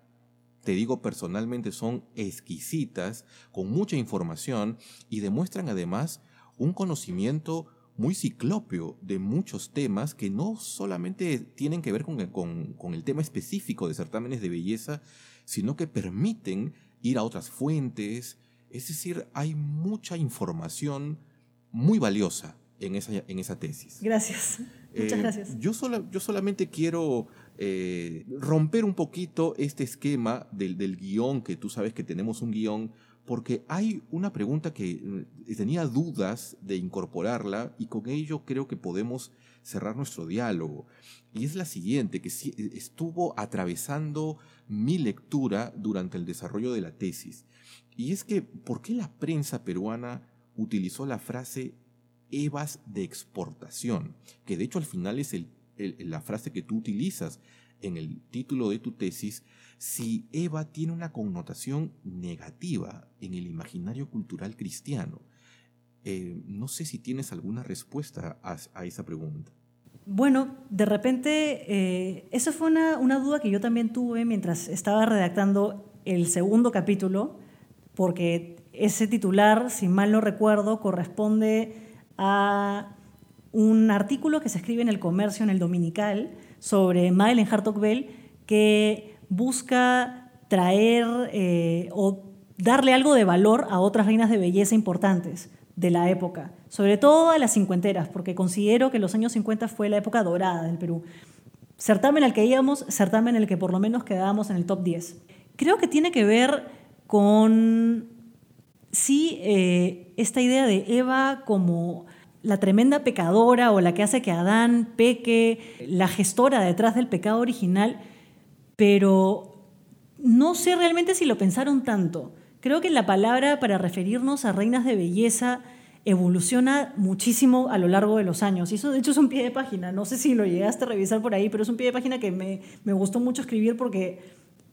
te digo personalmente, son exquisitas, con mucha información y demuestran además un conocimiento muy ciclópeo de muchos temas que no solamente tienen que ver con el, con el tema específico de certámenes de belleza, sino que permiten ir a otras fuentes. Es decir, hay mucha información muy valiosa en esa, en esa tesis. Gracias. Muchas eh, gracias. Yo, yo solamente quiero eh, romper un poquito este esquema del, del guion, que tú sabes que tenemos un guion porque hay una pregunta que eh, tenía dudas de incorporarla y con ello creo que podemos cerrar nuestro diálogo. Y es la siguiente, que estuvo atravesando mi lectura durante el desarrollo de la tesis. Y es que, ¿por qué la prensa peruana utilizó la frase EVAs de exportación? Que de hecho al final es la frase que tú utilizas en el título de tu tesis si Eva tiene una connotación negativa en el imaginario cultural cristiano. Eh, no sé si tienes alguna respuesta a, esa pregunta. Bueno, de repente, eh, esa fue una, una, duda que yo también tuve mientras estaba redactando el segundo capítulo, porque ese titular, si mal no recuerdo, corresponde a un artículo que se escribe en el comercio, en el dominical, sobre Madeleine Hartog Bell, que busca traer eh, o darle algo de valor a otras reinas de belleza importantes de la época, sobre todo a las cincuenteras, porque considero que los años 50 fue la época dorada del Perú. Certamen al que íbamos, certamen en el que por lo menos quedábamos en el top 10. Creo que tiene que ver con, sí, eh, esta idea de Eva como la tremenda pecadora o la que hace que Adán peque, la gestora detrás del pecado original, pero no sé realmente si lo pensaron tanto. Creo que la palabra para referirnos a reinas de belleza evoluciona muchísimo a lo largo de los años. Y eso de hecho es un pie de página. No sé si lo llegaste a revisar por ahí, pero es un pie de página que me, me gustó mucho escribir porque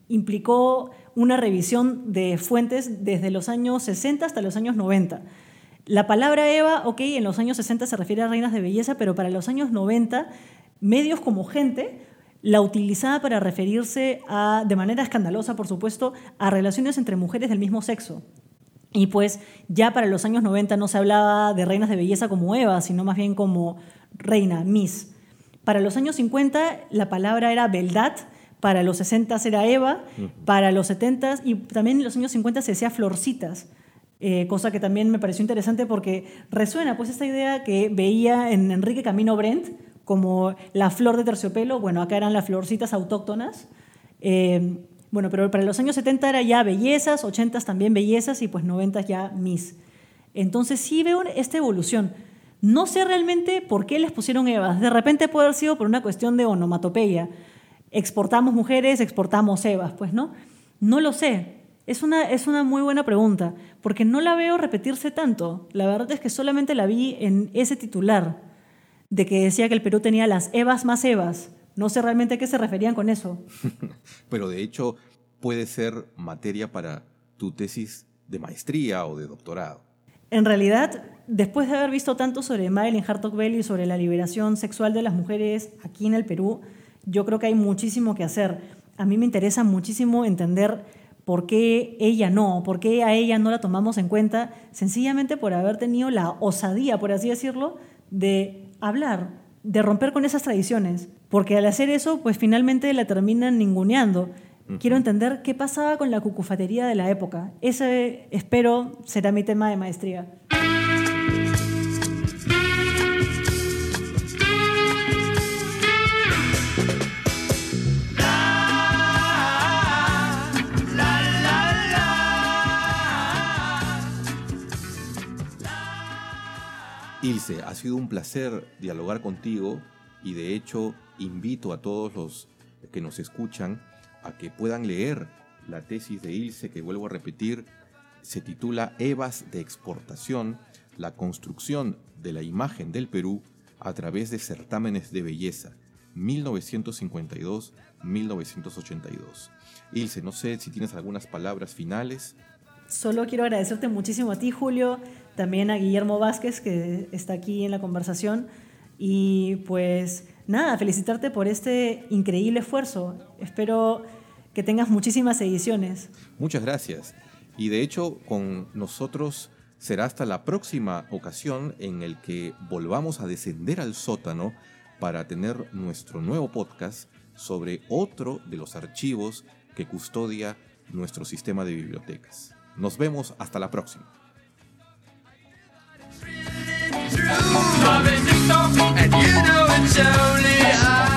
implicó una revisión de fuentes desde los años 60 hasta los años 90. La palabra Eva, ok, en los años 60 se refiere a reinas de belleza, pero para los años 90, medios como gente la utilizaba para referirse a, de manera escandalosa, por supuesto, a relaciones entre mujeres del mismo sexo. Y pues ya para los años 90 no se hablaba de reinas de belleza como Eva, sino más bien como reina, Miss. Para los años 50 la palabra era beldad, para los 60 era Eva, para los 70 y también en los años 50 se decía florcitas. Eh, cosa que también me pareció interesante porque resuena pues esta idea que veía en Enrique Camino Brent, como la flor de terciopelo, bueno, acá eran las florcitas autóctonas. Eh, bueno, pero para los años 70 era ya bellezas, 80 también bellezas y pues 90 ya mis. Entonces sí veo esta evolución. No sé realmente por qué les pusieron Evas. De repente puede haber sido por una cuestión de onomatopeya. Exportamos mujeres, exportamos Evas, pues no. No lo sé. Es una, es una muy buena pregunta, porque no la veo repetirse tanto. La verdad es que solamente la vi en ese titular de que decía que el Perú tenía las Evas más Evas. No sé realmente a qué se referían con eso. Pero de hecho puede ser materia para tu tesis de maestría o de doctorado. En realidad, después de haber visto tanto sobre Madeline Hartog Bell y sobre la liberación sexual de las mujeres aquí en el Perú, yo creo que hay muchísimo que hacer. A mí me interesa muchísimo entender por qué ella no, por qué a ella no la tomamos en cuenta, sencillamente por haber tenido la osadía, por así decirlo, de hablar, de romper con esas tradiciones, porque al hacer eso, pues finalmente la terminan ninguneando. Quiero entender qué pasaba con la cucufatería de la época. Ese, espero, será mi tema de maestría. Ilse, ha sido un placer dialogar contigo y de hecho invito a todos los que nos escuchan a que puedan leer la tesis de Ilse, que vuelvo a repetir, se titula Evas de exportación, la construcción de la imagen del Perú a través de certámenes de belleza, 1952-1982. Ilse, no sé si tienes algunas palabras finales. Solo quiero agradecerte muchísimo a ti, Julio, también a Guillermo Vázquez, que está aquí en la conversación. Y pues nada, felicitarte por este increíble esfuerzo. Espero que tengas muchísimas ediciones. Muchas gracias. Y de hecho, con nosotros será hasta la próxima ocasión en el que volvamos a descender al sótano para tener nuestro nuevo podcast sobre otro de los archivos que custodia nuestro sistema de bibliotecas. Nos vemos hasta la próxima. I've been ticked and you know it's only I.